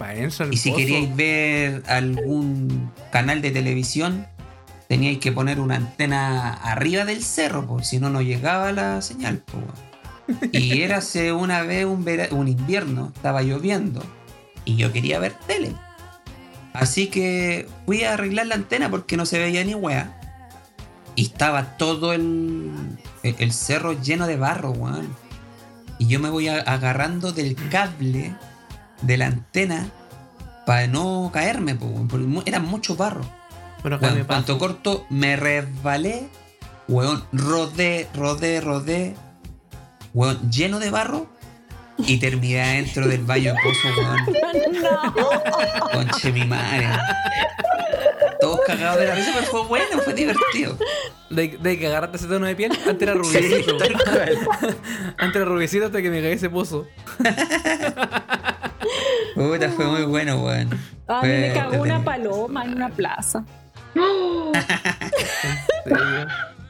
y si queríais ver algún canal de televisión, teníais que poner una antena arriba del cerro, porque si no, no llegaba la señal. weón. Y érase una vez un, vera- un invierno, estaba lloviendo, y yo quería ver tele. Así que fui a arreglar la antena porque no se veía ni wea. Y estaba todo el, el, el cerro lleno de barro, weón. Y yo me voy a- agarrando del cable de la antena para no caerme, porque era mucho barro. Bueno, Weón, cuanto corto, me resbalé, weón, rodé, rodé, rodé, weón, lleno de barro y terminé adentro del baño de pozo, weón, No. conche mi madre. Todos cagados de la risa, pero fue bueno, fue divertido. De, de que agarraste ese tono de piel, antes era rubiecito. antes era rubiecito hasta que me caí ese pozo. Puta, fue muy bueno, weón. A mí me cagó una paloma en una plaza. Digo.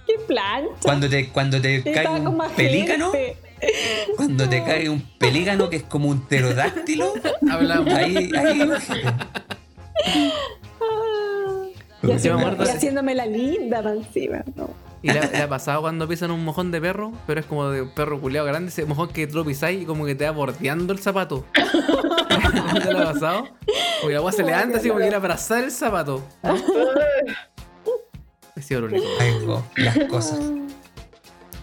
¡Qué plancha! Cuando te, cuando te cae un pelícano, gente. Cuando te cae un pelícano que es como un pterodáctilo, Hablamos. ahí, ahí, Ah. Y, haciendo- y haciéndome la linda para encima. ¿no? Y le, le ha pasado cuando pisan un mojón de perro, pero es como de un perro culeado grande, ese mojón que tú lo pisáis y como que te va bordeando el zapato. ¿No te lo ha pasado? Porque la agua se levanta así como que quiere abrazar el zapato. Ha sido lo único. ahí, go, las cosas.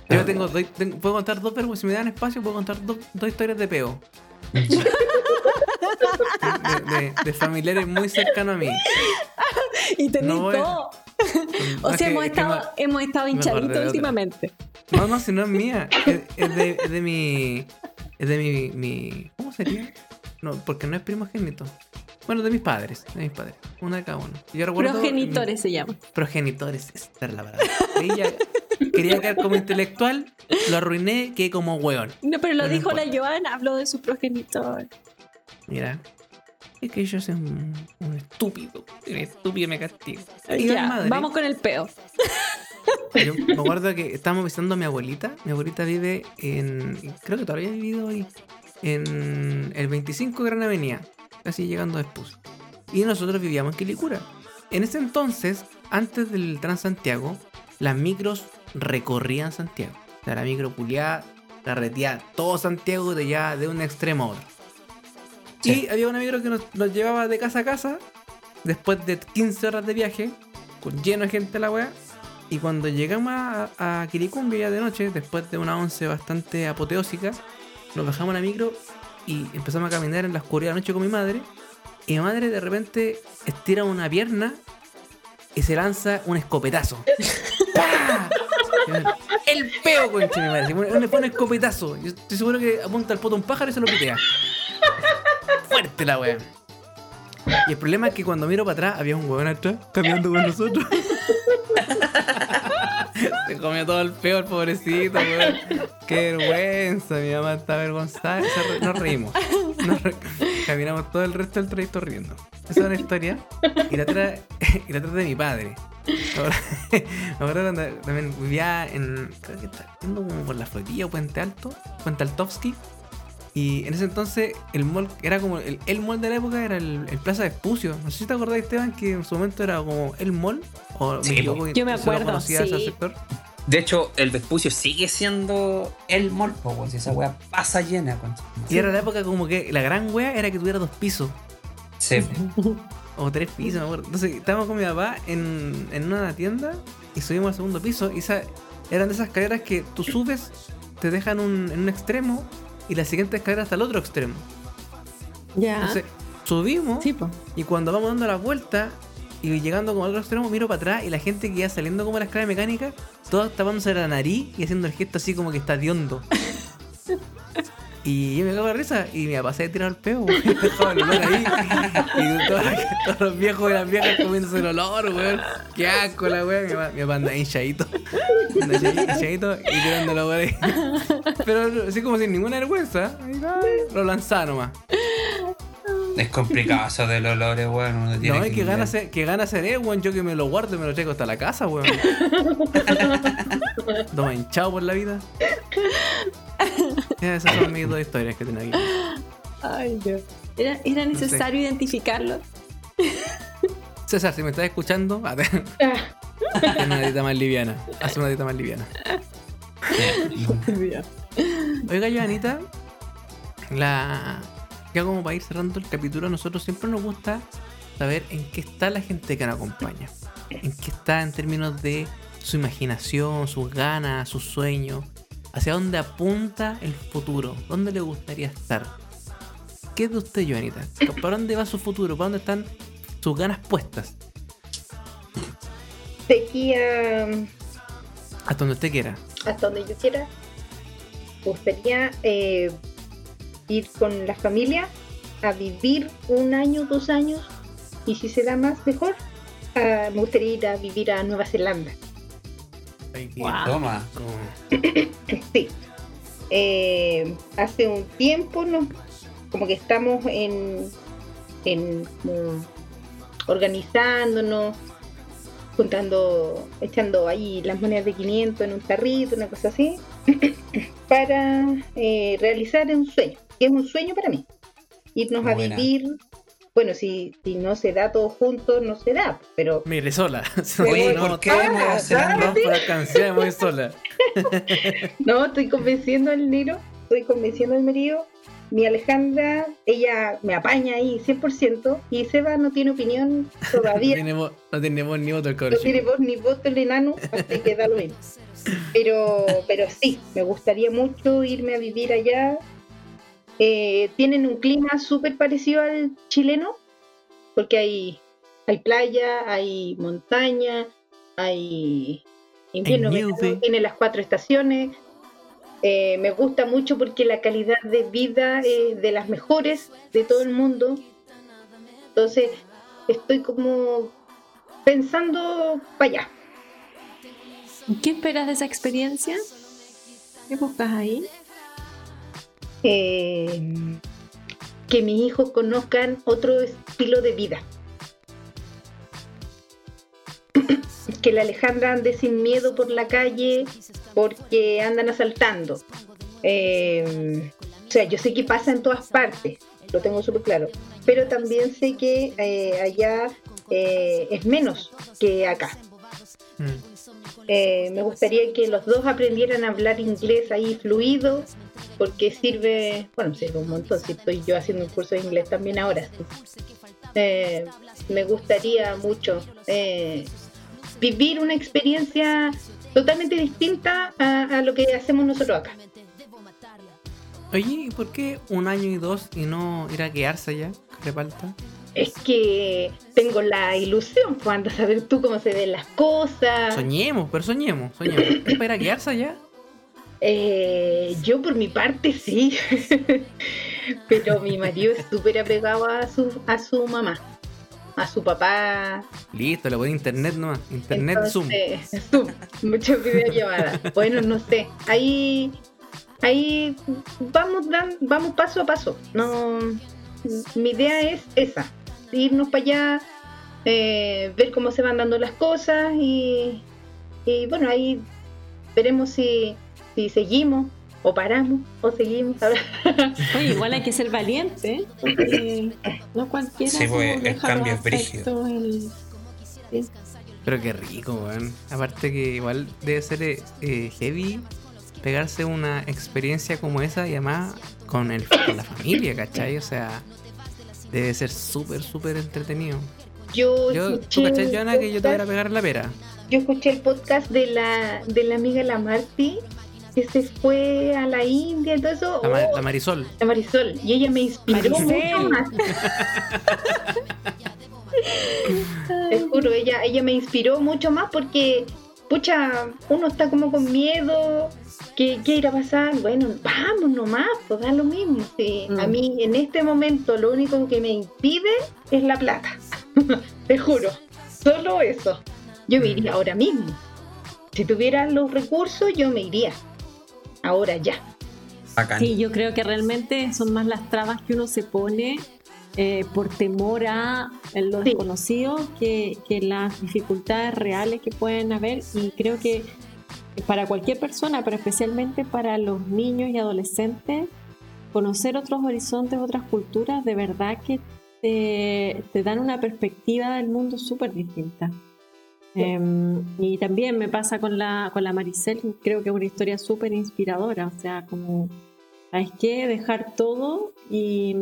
Yo tengo, doy- tengo- puedo contar dos vergüenzas, si me dan espacio, puedo contar dos, dos historias de peo. De, de- de familiares muy cercanos a mí. Y tenés No todo. O Es sea, hemos que estado, hemos estado hinchaditos últimamente. No, no, si no es mía. Es, es de, es de mi. Es de mi, mi. ¿Cómo sería? No, porque no es primogénito. Bueno, de mis padres. De mis padres. Uno de cada uno. Yo recuerdo. Progenitores se llama. Progenitores, esta es la palabra. Ella quería quedar como intelectual, lo arruiné, quedé como hueón. No, pero lo No, no dijo la. Joana, habló de su progenitor. Mira. Es que yo soy un, un estúpido. Un estúpido me castigo. Ya, madre- vamos con el peo. Yo me acuerdo que estábamos visitando a mi abuelita. Mi abuelita vive en. Creo que todavía ha vivido hoy. En el 25 Gran Avenida. Casi llegando a Espus. Y nosotros vivíamos en Quilicura. En ese entonces, antes del Transantiago, las micros recorrían Santiago. O sea, la micro culiada carretía todo Santiago de ya de un extremo a otro. Sí. Y había una micro que nos, nos llevaba de casa a casa después de 15 horas de viaje, con lleno de gente la weá. Y cuando llegamos a, a Quilicumbia ya de noche, después de una once bastante apoteósica, nos bajamos a la micro y empezamos a caminar en la oscuridad de la noche con mi madre. Y mi madre de repente estira una pierna y se lanza un escopetazo. ¡Pah! El peo, concha mi madre. Fue un escopetazo. Yo estoy seguro que apunta al poto un pájaro y se lo pitea. Fuerte la wea. Y el problema es que cuando miro para atrás había un huevón atrás caminando con nosotros. Se comió todo el peo el pobrecito, weón. Qué vergüenza, mi mamá está avergonzada. Nos reímos. Nos re- Caminamos todo el resto del trayecto riendo. Esa es una historia. Y la otra, y la otra de mi padre. Ahora, ahora cuando también vivía en. Creo que está yendo como por la Florida o Puente Alto, Puente Altovsky. Y en ese entonces el mall era como el, el mall de la época era el, el Plaza de Espucio. No sé si te acordás, Esteban, que en su momento era como el mall. O Sí, equivoco, Yo me acuerdo, ese sí. sector. De hecho, el Vespucio sigue siendo el mall, po, weón. Si esa weá pasa llena, con Y era la época como que la gran wea era que tuviera dos pisos. Sí. O tres pisos, me acuerdo. Entonces estábamos con mi papá en, en una tienda y subimos al segundo piso. Y esa, eran de esas escaleras que tú subes, te dejan un- en un extremo y la siguiente escalera hasta el otro extremo. Ya. Entonces subimos. Sí, y cuando vamos dando la vuelta y llegando como al otro extremo, miro para atrás y la gente que iba saliendo como la escalera mecánica, todos tapándose la nariz y haciendo el gesto así como que está de hondo. Y yo me cago de risa y papá se había tirado el peo, weón. Y todos, los viejos y las viejas comiéndose el olor, weón. Qué asco la weón. Mi mi papá anda hinchadito. Hinchadito y tirando la weón. Pero así como sin ninguna vergüenza. Lo lanzaba nomás. Es complicado eso del olores, weón. Tiene No, y que lidiar. gana, ser, que gana ser él, weón. Yo que me lo guardo y me lo traigo hasta la casa, weón. Toma hinchado por la vida. Esas son mis dos historias que tengo aquí. Ay, Dios. Era, era necesario identificarlo. César, si me estás escuchando, ten Ah, una dieta más liviana. Haz una dieta más liviana. Oiga, Joanita, la. Ya como para ir cerrando el capítulo, a nosotros siempre nos gusta saber en qué está la gente que nos acompaña. En qué está en términos de su imaginación, sus ganas, sus sueños. Hacia dónde apunta el futuro. ¿Dónde le gustaría estar? ¿Qué es de usted, Joanita? ¿Para dónde va su futuro? ¿Para dónde están sus ganas puestas? de aquí a, Hasta donde usted quiera. hasta donde yo quiera, gustaría eh, ir con la familia a vivir un año, dos años, y si se da más, mejor. Ah, me gustaría ir a vivir a Nueva Zelanda. Guau. Toma. Sí. Eh, hace un tiempo no, como que estamos en, en como organizándonos, juntando, echando ahí las monedas de 500 en un tarrito, una cosa así, para eh, realizar un sueño, es un sueño para mí. Irnos Buena. a vivir, bueno, si, si no se da todo junto, no se da, pero Mire, sola. Oye, No, ¿por qué Nueva Zelanda? No, por alcancía, muy sola. No, estoy convenciendo al Niro, estoy convenciendo al marido. Mi Alejandra, ella me apaña ahí 100% y Seba no tiene opinión No todavía. tenemos, no tenemos ni voto el No cabrón. tiene voz ni voto el enano, así que da lo mismo. Pero, pero sí, me gustaría mucho irme a vivir allá. Eh, tienen un clima súper parecido al chileno, porque hay, hay playa, hay montaña, hay invierno, Hay verano, tiene las cuatro estaciones. Eh, me gusta mucho porque la calidad de vida es de las mejores de todo el mundo. Entonces, estoy como pensando para allá. ¿Qué esperas de esa experiencia? ¿Qué buscas ahí? Eh, que mis hijos conozcan otro estilo de vida. que la Alejandra ande sin miedo por la calle porque andan asaltando. Eh, o sea, yo sé que pasa en todas partes, lo tengo súper claro, pero también sé que eh, allá eh, es menos que acá. Mm. Eh, me gustaría que los dos aprendieran a hablar inglés ahí fluido, porque sirve, bueno, sirve un montón, si estoy yo haciendo un curso de inglés también ahora. Eh, me gustaría mucho eh, vivir una experiencia totalmente distinta a, lo que hacemos nosotros acá. Oye, ¿y por qué un año y dos y no ir a quedarse allá? ¿Qué falta? Es que tengo la ilusión, cuando saber tú cómo se ven las cosas. Soñemos, pero soñemos, soñemos. ¿Es para ir a quedarse allá? Eh, yo por mi parte sí, pero mi marido es súper apegado a su, a su mamá, a su papá. Listo, le voy a internet nomás. Internet Zoom. Zoom. Muchas videollamadas. Bueno, no sé. Ahí, ahí vamos, dan, vamos paso a paso. No, mi idea es esa, irnos para allá, eh, ver cómo se van dando las cosas y, y bueno, ahí veremos si, si seguimos o paramos o seguimos. Oye, igual hay que ser valiente, ¿eh? porque no cualquiera. Sí, pues, el cambio es brígido. el-. Pero qué rico, weón. Aparte que igual debe ser eh, eh, heavy pegarse una experiencia como esa y además con, el, con la familia, ¿cachai? O sea, debe ser súper, súper entretenido. Yo, Yo, escuché ¿Tú cachai, que yo te voy a pegar la pera? yo escuché el podcast de la, de la amiga La Marti que se fue a la India y todo eso. La, ma- Oh, la Marisol. la Marisol. Y ella me inspiró mucho más. Te juro, ella, ella me inspiró mucho más porque, pucha, uno está como con miedo. ¿Qué, qué irá a pasar? Bueno, vamos nomás, pues da lo mismo. Sí, A Mm. mí en este momento lo único que me impide es la plata. Te juro, solo eso. Yo me iría ahora mismo. Si tuviera los recursos, yo me iría. Ahora ya. Bacán. Sí, yo creo que realmente son más las trabas que uno se pone eh, por temor a lo Sí. desconocido que, que las dificultades reales que pueden haber. Y creo que para cualquier persona, pero especialmente para los niños y adolescentes, conocer otros horizontes, otras culturas, de verdad que te, te dan una perspectiva del mundo súper distinta. Em, y también me pasa con la, con la Maricel, creo que es una historia súper inspiradora, o sea, como, ¿sabes qué? Dejar todo y,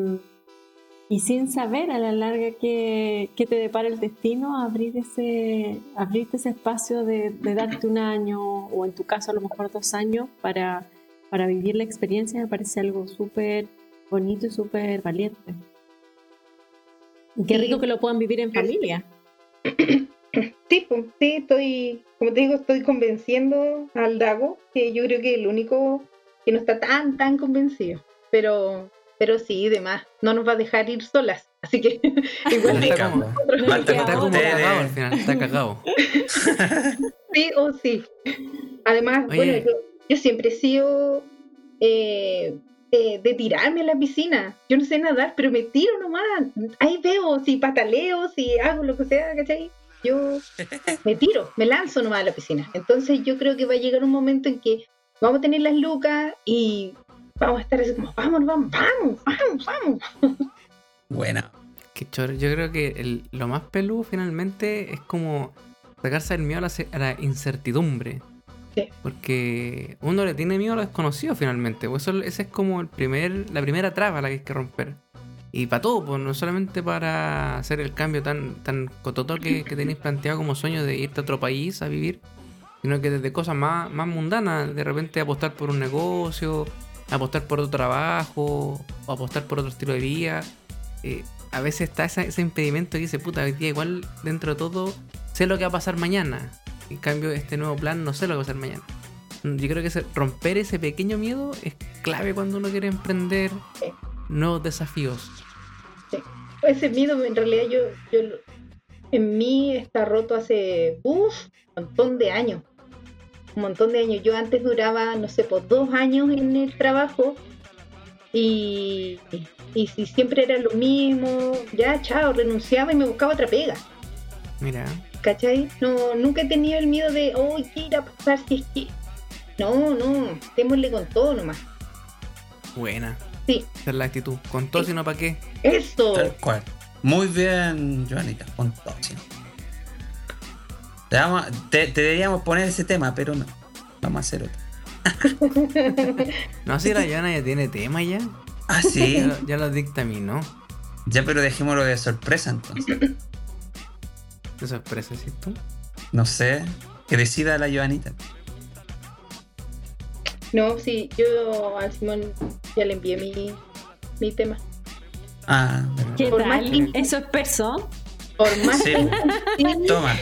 y sin saber a la larga qué, qué te depara el destino, abrir ese, abrirte ese espacio de, de darte un año o en tu caso a lo mejor dos años para, para vivir la experiencia me parece algo súper bonito y súper valiente. Y qué rico que lo puedan vivir en familia. Sí, pues, sí, estoy, como te digo, estoy convenciendo al Dago, que yo creo que el único que no está tan, tan convencido. Pero, pero sí, demás, no nos va a dejar ir solas. Así que igual Está como- No Está como cagado al final, está cagado. sí o sí. Además, Oye. bueno, yo, yo siempre he sido eh, eh, de tirarme a la piscina. Yo no sé nadar, pero me tiro nomás. Ahí veo si pataleo, si hago lo que sea, ¿cachai? Yo me tiro, me lanzo nomás a la piscina. Entonces yo creo que va a llegar un momento en que vamos a tener las lucas y vamos a estar así como, vamos, vamos, vamos, vamos, vamos. Buena. Qué choro. Yo creo que el- lo más peludo finalmente es como sacarse el miedo a la, a la incertidumbre. Sí. Porque uno le tiene miedo a lo desconocido finalmente. Pues eso, ese es como el primer, la primera traba a la que hay que romper. Y para todo, pues no solamente para hacer el cambio tan, tan cototo que, que tenéis planteado como sueño de irte a otro país a vivir, sino que desde cosas más, más mundanas, de repente apostar por un negocio, apostar por otro trabajo, o apostar por otro estilo de vida. Eh, a veces está esa- ese impedimento que dice, puta, hoy día igual dentro de todo sé lo que va a pasar mañana. En cambio, este nuevo plan no sé lo que va a pasar mañana. Yo creo que ese- romper ese pequeño miedo es clave cuando uno quiere emprender Sí. nuevos desafíos. Ese miedo en realidad yo, yo en mí está roto hace un montón de años. Un montón de años. Yo antes duraba, no sé, por dos años en el trabajo y, y si siempre era lo mismo, ya chao, renunciaba y me buscaba otra pega. Mira, ¿Cachai? No, nunca he tenido el miedo de, oh, ¿qué irá a pasar si es que... No, no, démosle con todo nomás. buena. Sí. Esa es la actitud. Con todo, Sí. sino para qué. Eso. Tal cual. Muy bien, Joanita. Con todo, sí. Te, vamos, a- te, te deberíamos poner ese tema, pero no. Vamos a hacer otro. No, si la Joana ya tiene tema ya. Ah, Ya, sí. lo- ya lo dictaminó. ya, pero dejémoslo de sorpresa entonces. Qué sorpresa, ¿sí tú? No sé. Que decida la Joanita. No, sí, yo al Simón ya le envié mi, mi tema. Ah, verdad. ¿Qué Por más tal? que- ¿Eso es perso? Por más Sí. que Toma.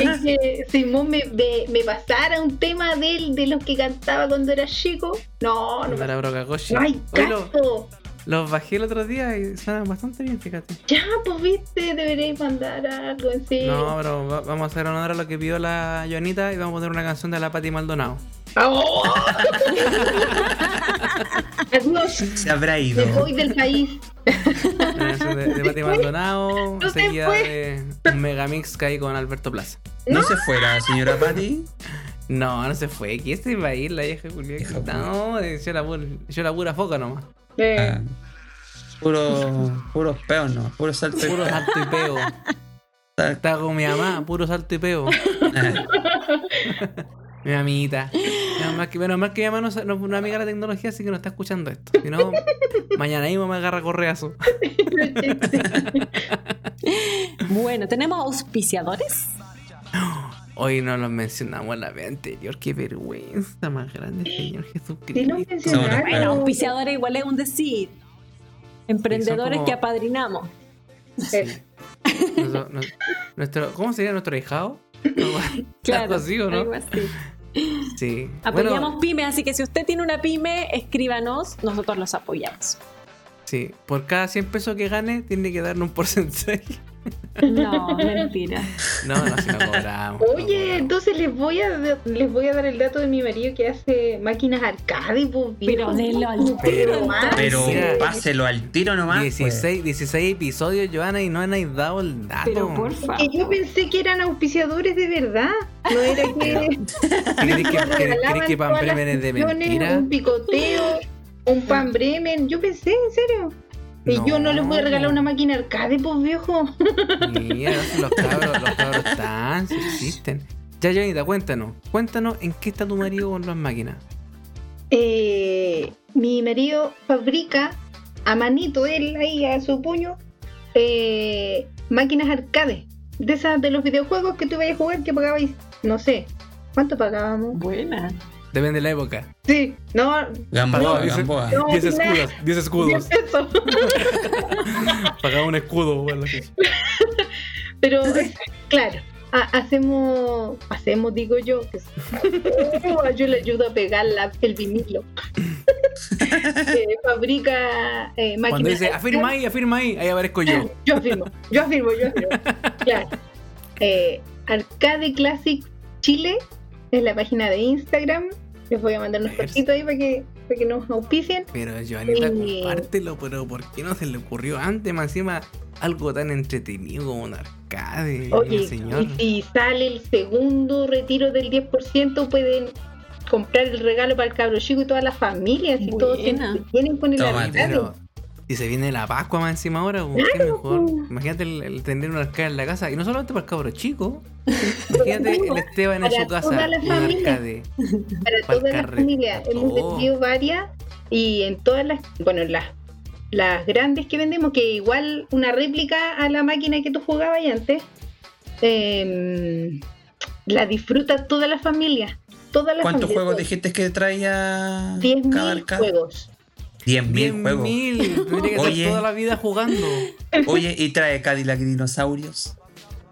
es que Simón me, me, me pasara un tema de él, de los que cantaba cuando era chico. No, no, era Brocagoshi. no hay caso. los bajé el otro día y suenan bastante bien, fíjate. Ya, pues viste, deberéis mandar algo en sí. No, pero va- vamos a hacer honor a lo que pidió la Joanita y vamos a poner una canción de la Pati Maldonado. ¡Oh! Adiós, Se habrá ido. me voy del país. De, de Pati Maldonado, No se seguida fue. de un megamix que hay con Alberto Plaza. ¿No se fue la señora Patty? No, no se fue. ¿Quién se iba a ir la vieja Julián? No, yo la, pura, yo la pura foca nomás. Eh, Ah, puro, puros peos, no. Puro salto y Puro peo. salto y peo. Está con mi mamá, puro salto y peo. Mi mamita. Menos mal que, menos mal que mi mamá no, no es una amiga de la tecnología, así que no está escuchando esto. Si no, mañana mismo me agarra correazo. Bueno, ¿tenemos auspiciadores? Hoy no lo mencionamos la vez anterior. Qué vergüenza más grande, Señor sí Jesucristo. lo mencionaron. Bueno, auspiciadores igual es un decir. Emprendedores como- que apadrinamos. Eh, Nuestro, nu- nuestro- ¿Cómo sería nuestro hijado? Claro, Algo así, ¿o no? algo así. Sí. Apoyamos Bueno, pymes, así que si usted tiene una pyme, escríbanos, nosotros los apoyamos. sí. Por cada 100 pesos que gane, tiene que darle un porcentaje. No, mentira. No, no, si no cobramos. no Oye, cobramos. entonces les voy a les voy a dar el dato de mi marido que hace máquinas arcade, pues, Pero denlo al tiro, más. Pero páselo al tiro nomás. pues. 16, 16 episodios, Joana, y no han dado el dato. Pero porfa. Que yo pensé que eran auspiciadores de verdad. No era que ¿Crees que, nos que, Pan Bremen es de mentira? Un picoteo, un pan Bremen. Yo pensé, en serio. Y yo no les voy a regalar una máquina arcade, pues viejo. Mira, los cabros, los cabros están, si existen. Ya, Joanita, cuéntanos. Cuéntanos en qué está tu marido con las máquinas. Eh, mi marido fabrica a manito, él ahí a su puño, eh, máquinas arcade. De esas de los videojuegos que tú ibas a jugar que pagabais, no sé, ¿cuánto pagábamos? Buena. Depende de la época. Sí, no, Gamboa, Gamboa. No, 10 nah. escudos, 10 escudos. eso. Pagaba un escudo. bueno. Pero, es- claro, ha- hacemos, hacemos, digo yo, que es- yo le ayudo a pegar la- el vinilo. Eh, fabrica eh, máquinas. Cuando dice, afirma ahí, afirma ahí, ahí aparezco yo. Yo afirmo, yo afirmo, yo afirmo. Claro. Eh, Arcade Classic Chile es la página de Instagram. Les voy a mandar unos Eso. cortitos ahí para que, para que nos auspicien. Pero Joanita, Eh. compártelo, pero ¿por qué no se le ocurrió antes? Más encima, algo tan entretenido como un arcade, Oye, señor. y si sale el segundo retiro del 10%, pueden comprar el regalo para el cabro chico y toda la familia. Si todos se tienen con el arcade. Si se viene la Pascua más encima ahora, pues, qué mejor. Imagínate el, el tener un arcade en la casa. Y no solamente para el cabro chico. Imagínate el Esteban en Para su casa. toda la Un familia. arcade. para toda la familia. Hemos vendido varias y en todas las, bueno, las, las grandes que vendemos, que igual una réplica a la máquina que tú jugabas antes, em, la disfruta toda la familia. Toda la ¿Cuántos familia. juegos dijiste que traía 10.000 cada arcade? juegos. 10.000 Bien juegos. mil. Tendría que estar Oye. toda la vida jugando. Oye, y trae Cadillac y dinosaurios.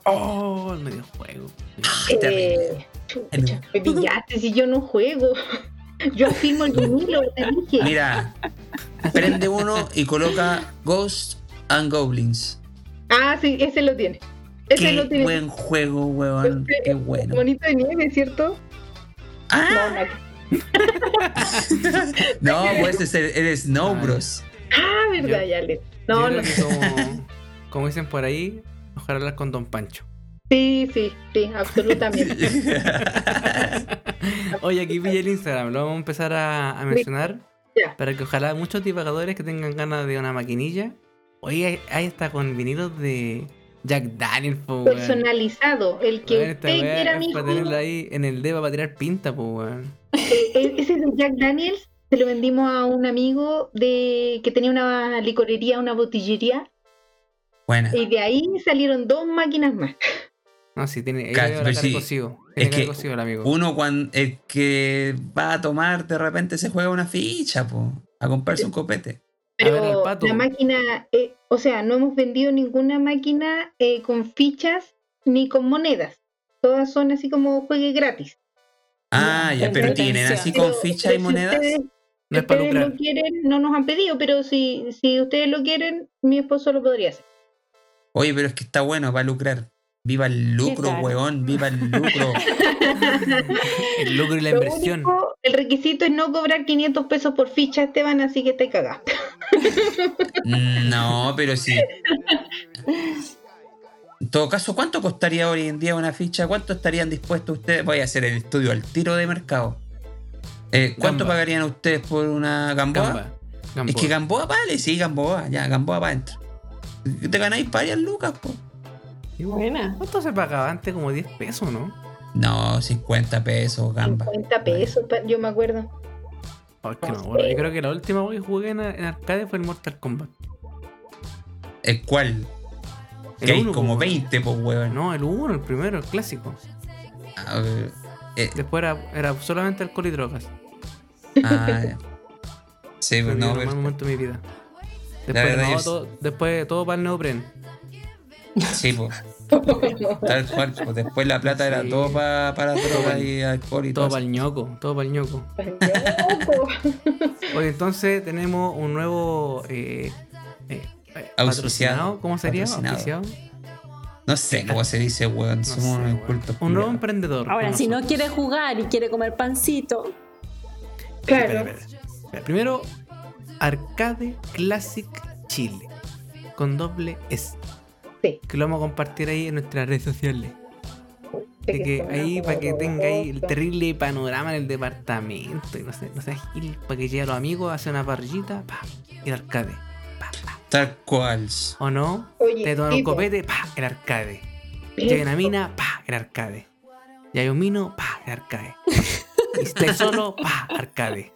Oh, el medio juego. Qué terrible. Eh, chucha, me pillaste si yo no juego. Yo afirmo el vinilo, te dije. Mira, prende uno y coloca Ghosts and Goblins. Ah, sí, ese lo tiene. Ese Qué lo tiene. buen juego, weón. Ese Qué bueno. Monito de nieve, ¿cierto? Ah, No, no. no, pues es el, el Snow. Bros. Ah, verdad, Yo- ya le. No, no. como, como dicen por ahí, ojalá hablar con Don Pancho. Sí, sí, sí, absolutamente. Oye, aquí pilla el Instagram, lo vamos a empezar a, a mencionar Ya. para que ojalá muchos divagadores que tengan ganas de una maquinilla. Oye, ahí- ahí está con vinilos de Jack Daniels, po, weón. personalizado, el que usted quiera, es mijo. para tenerlo ahí en el dedo para tirar pinta, pues, weón. Eh, ese de Jack Daniels se lo vendimos a un amigo de que tenía una licorería, una botillería, Buena. y de ahí salieron dos máquinas más. No, sí, tiene. ahí Ca- le veo la pero cara sí, cocido. es Tiene que cocido el amigo. Uno cuando el que va a tomar de repente se juega una ficha, po, a comprarse un copete. A ver, Pero pato. la máquina, eh, o sea, no hemos vendido ninguna máquina eh, con fichas ni con monedas. Todas son así como juegue gratis. Ah, ya, pero tienen así con Pero- ficha pero y monedas. No es para ustedes lucrar. lo quieren, no nos han pedido, pero si, si ustedes lo quieren, mi esposo lo podría hacer. Oye, pero es que está bueno, va a lucrar. Viva el lucro, weón, viva el lucro. El lucro y la Lo inversión. único, el requisito es no cobrar 500 pesos por ficha, Esteban, así que te cagás. Mm, No, pero sí. En todo caso, ¿cuánto costaría hoy en día una ficha? ¿Cuánto estarían dispuestos ustedes? Voy a hacer el estudio al tiro de mercado. Eh, ¿Cuánto Gamba. pagarían ustedes por una Gamboa? Gamba. Gamboa. Es que Gamboa vale, sí, Gamboa, ya, Gamboa va adentro. Te ganáis varias lucas, po. Buena. ¿Cuánto se pagaba antes? Como 10 pesos, ¿no? No, 50 pesos, Gamba. 50 pesos, yo me acuerdo. Oh, es que no, bueno, yo creo que la última que jugué en, en arcade fue el Mortal Kombat. ¿El cuál? El Que hay como pues, 20, pues, weón. No, el 1, el primero, el clásico. A ver, eh, Después era, era solamente alcohol y drogas. ah, ya. Sí, pues no, pero- momento de mi vida. Después, verdad, no, yo- todo, después todo para el neopren. Sí, pues. Tal cual, pues después la plata era todo pa- para droga y alcohol y Todo todo. para el ñoco, todo para el ñoco. Oye, entonces tenemos un nuevo eh, eh, Auspiciado. patrocinado. ¿Cómo sería? Patrocinado. Auspiciado. No sé cómo se dice, weón. No Somos sé, unos weón. incultos. Un nuevo emprendedor. Ahora, si no quiere jugar y quiere comer pancito, Claro. Espera, espera. Espera, Primero, Arcade Classic Chile. Con doble S. Sí. Que lo vamos a compartir ahí en nuestras redes sociales. De que ahí, para que tenga ahí el terrible panorama en el departamento. Y no sé, no sé, Gil, para que llegue a los amigos, hace una parrillita, pa, y el arcade. Tal cual. ¿O no? Oye, Te toman un copete, pa, el arcade. Llega una mina, pa, el arcade. Y hay un mino, pa, el arcade. Y si estás solo, pa, arcade.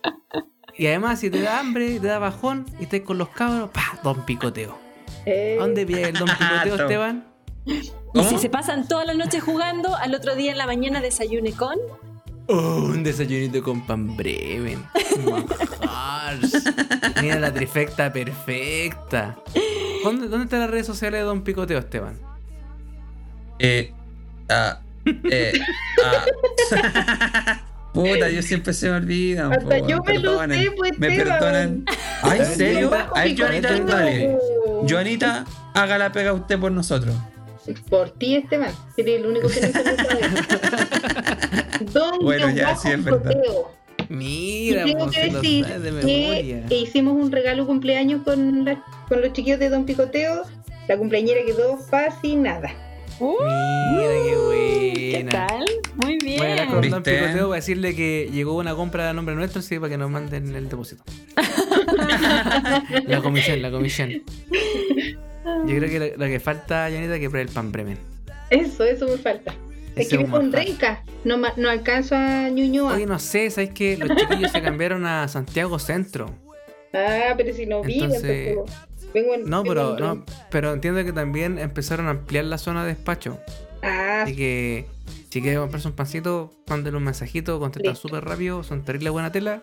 Y además, si te da hambre, te da bajón y estás con los cabros, pa, don picoteo. Eh, ¿A dónde pilla el don picoteo. Esteban? y si se pasan toda la noche jugando, al otro día en la mañana desayune con. Oh, un desayunito con pan breven. Mira la trifecta perfecta. ¿Dónde, ¿Dónde están las redes sociales de Don Picoteo, Esteban? Eh, ah, eh, ah. Puta, yo siempre se me olvidan. Hasta po, yo me lo sé, pues, Me Esteban. perdonan. ¿Ah, en serio? A ver, Joanita, Joanita, dale. Joanita, haga la pega usted por nosotros. Por ti, Esteban. Eres el único que no sabe. Don Bueno, ya, Bajo sí, es verdad. Picoteo. Y Mira, tengo que decir que, hicimos un regalo cumpleaños con, la- con los chiquillos de Don Picoteo. La cumpleañera quedó fascinada. Uh, Mira qué ¿Qué buena. tal? Muy Voy a hablar bien. con Don. Picoteo para decirle que llegó una compra a nombre nuestro, sí, para que nos manden el depósito. la comisión, la comisión. Yo creo que lo, lo que falta, Janita, es que pruebe el pan bremen. Eso, eso me falta. Es que un manjar. renca. No, no alcanzo a Ñuñoa. Oye, no sé, ¿sabes que Los chiquillos se cambiaron a Santiago Centro. Ah, pero si no viven, Entonces- pues, vengo en- No, vengo pero, en- no, pero entiendo que también empezaron a ampliar la zona de despacho. Ah, Así que si quieren comprarse un pancito, mándenle un mensajito, contestan súper rápido, son terrible buena tela.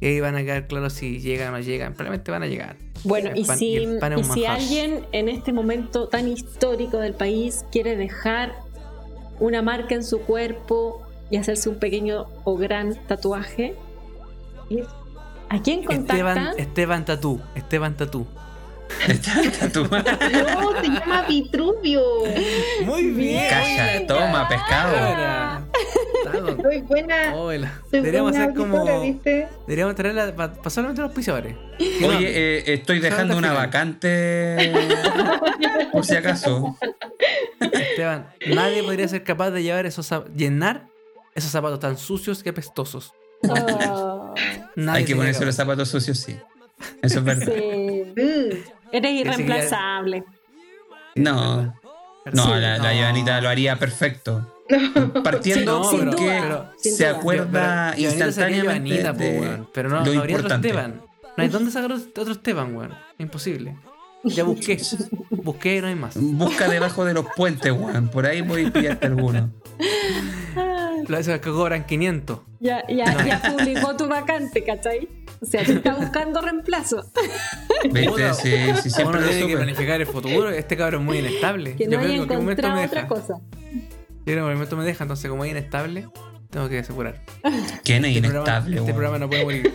Y ahí van a quedar claros si llegan o no llegan. Probablemente van a llegar. Bueno, y pan- si, y si alguien en este momento tan histórico del país quiere dejar una marca en su cuerpo y hacerse un pequeño o gran tatuaje, ¿a quién contacta? Esteban, Esteban Tatú, Esteban Tatú. Está tu no, se llama Vitruvio. Muy bien. Calla, toma, pescado. Está- Soy buena. Hola. Soy Deberíamos buena hacer como. Deberíamos traerla para solamente los pisadores. Oye, eh, estoy dejando una vacante. Por si acaso. Esteban, nadie podría ser capaz de llevar esos llenar esos zapatos tan sucios que apestosos. Oh, Hay que ponerse los zapatos sucios, sí. Eso es verdad. sí. Eres irreemplazable. No. No, Sí. la, la lo haría perfecto. Partiendo Sí, porque duda, se acuerda Pero instantáneamente po, de weón. Pero no, lo no habría otro importante. Esteban. No hay dónde sacar otro Esteban, weón. Imposible. Ya busqué. Busqué y no hay más. Busca debajo de los puentes, weón. Por ahí voy a pillarte alguno. Las que cobran 500. Ya, ya, ya publicó tu vacante, ¿cachai? O sea, te está buscando reemplazo. ¿Viste? Sí, sí, siempre Uno tiene que planificar el futuro. Este cabrón es muy inestable. Que no Yo haya creo que en un momento me deja. otra cosa. Yo creo que en un momento me deja, entonces como es inestable, tengo que asegurar. ¿Quién es Este, programa, inestable, este weón? programa no puede morir.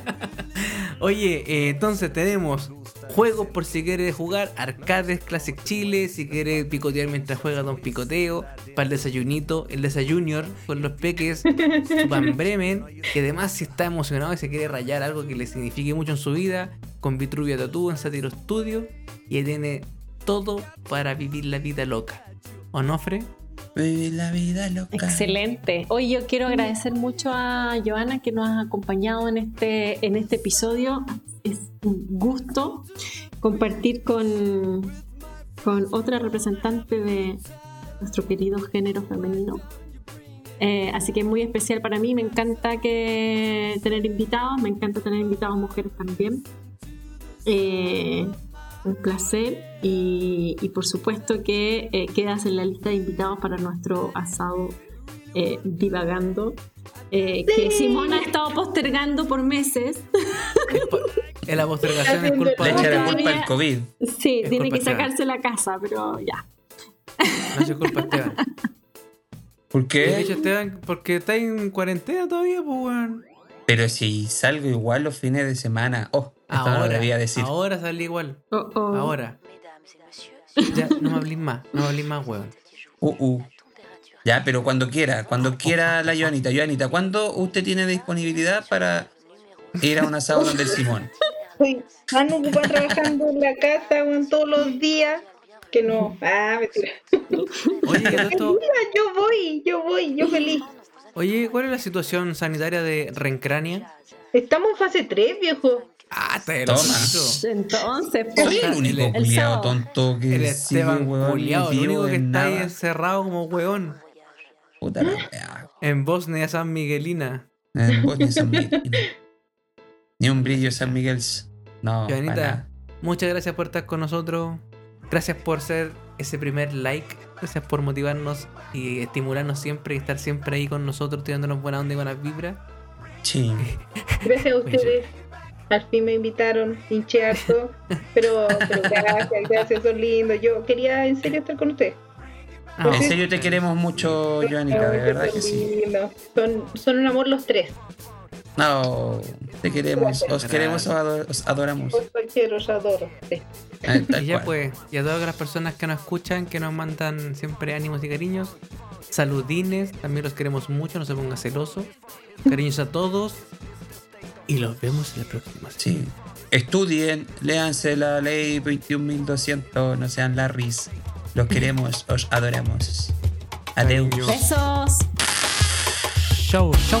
Oye, eh, entonces tenemos juegos por si quieres jugar, arcades Classic Chile, si quieres picotear mientras juega Don Picoteo, para el desayunito, el desayunior con los peques, Van Bremen, que además si está emocionado y se quiere rayar algo que le signifique mucho en su vida, con Vitruvia Tattoo en Satiro Studio, y ahí tiene todo para vivir la vida loca. ¿Onofre? Vive la vida loca. Excelente. Hoy yo quiero agradecer mucho a Joana que nos ha acompañado en este, en este episodio. Es un gusto compartir con, con otra representante de nuestro querido género femenino. Eh, así que es muy especial para mí. Me encanta que tener invitados, me encanta tener invitados mujeres también. Eh, un placer y, y por supuesto que eh, quedas en la lista de invitados para nuestro asado eh, divagando eh, que Simón ha estado postergando por meses. Es la postergación es culpa al COVID. Sí, Es tiene que de Esteban. sacarse la casa, pero ya. No es culpa de Esteban. ¿Por ¿Qué? dicho Esteban? Porque está en cuarentena todavía, pues, weón. Pero si salgo igual los fines de semana. Oh, esto no lo Ahora, debía decir. ahora salí igual. Oh, oh. Ahora. Ya, no me hablís más, no me hablís más, weón. Uh, uh. Ya, pero cuando quiera, cuando quiera la Joanita. Joanita, ¿cuándo usted tiene disponibilidad para ir a un asado donde el Simón? Estoy tan ocupada trabajando en la casa, weón, todos los días. Que no. Ah, mentira. Oye. Mira, yo voy, yo voy, yo feliz. Oye, ¿cuál es la situación sanitaria de Rencrania? Estamos en fase 3, viejo. Ah, Toma. hocico. Entonces, pues, el único culiado tonto que El Esteban weón, culiao, el único que está ahí encerrado como weón. Puta la weá. En Bosnia San Miguelina. En Bosnia, San Miguel. Ni un brillo San Miguel. No, Joanita, muchas gracias por estar con nosotros. Gracias por ser ese primer like. Gracias por motivarnos y estimularnos siempre y estar siempre ahí con nosotros, tirándonos buena onda y buenas vibras. Sí. Gracias a ustedes. Al fin me invitaron, hinché harto. Pero, pero gracias, gracias, son lindos. Yo quería en serio estar con ustedes. Ah, En serio te queremos mucho, Joanita, de verdad que sí. Son, son un amor los tres. No, te queremos, os queremos, os ado- os adoramos. Os quiero, os adoro. Sí. Y ya pues, y a todas las personas que nos escuchan, que nos mandan siempre ánimos y cariños, saludines, también los queremos mucho, no se ponga celoso. Cariños a todos y los vemos en la próxima. Sí. Estudien, léanse la ley 21.200, no sean larris. Los queremos, os adoramos. Adeus. Cariño. besos. Chau, chau.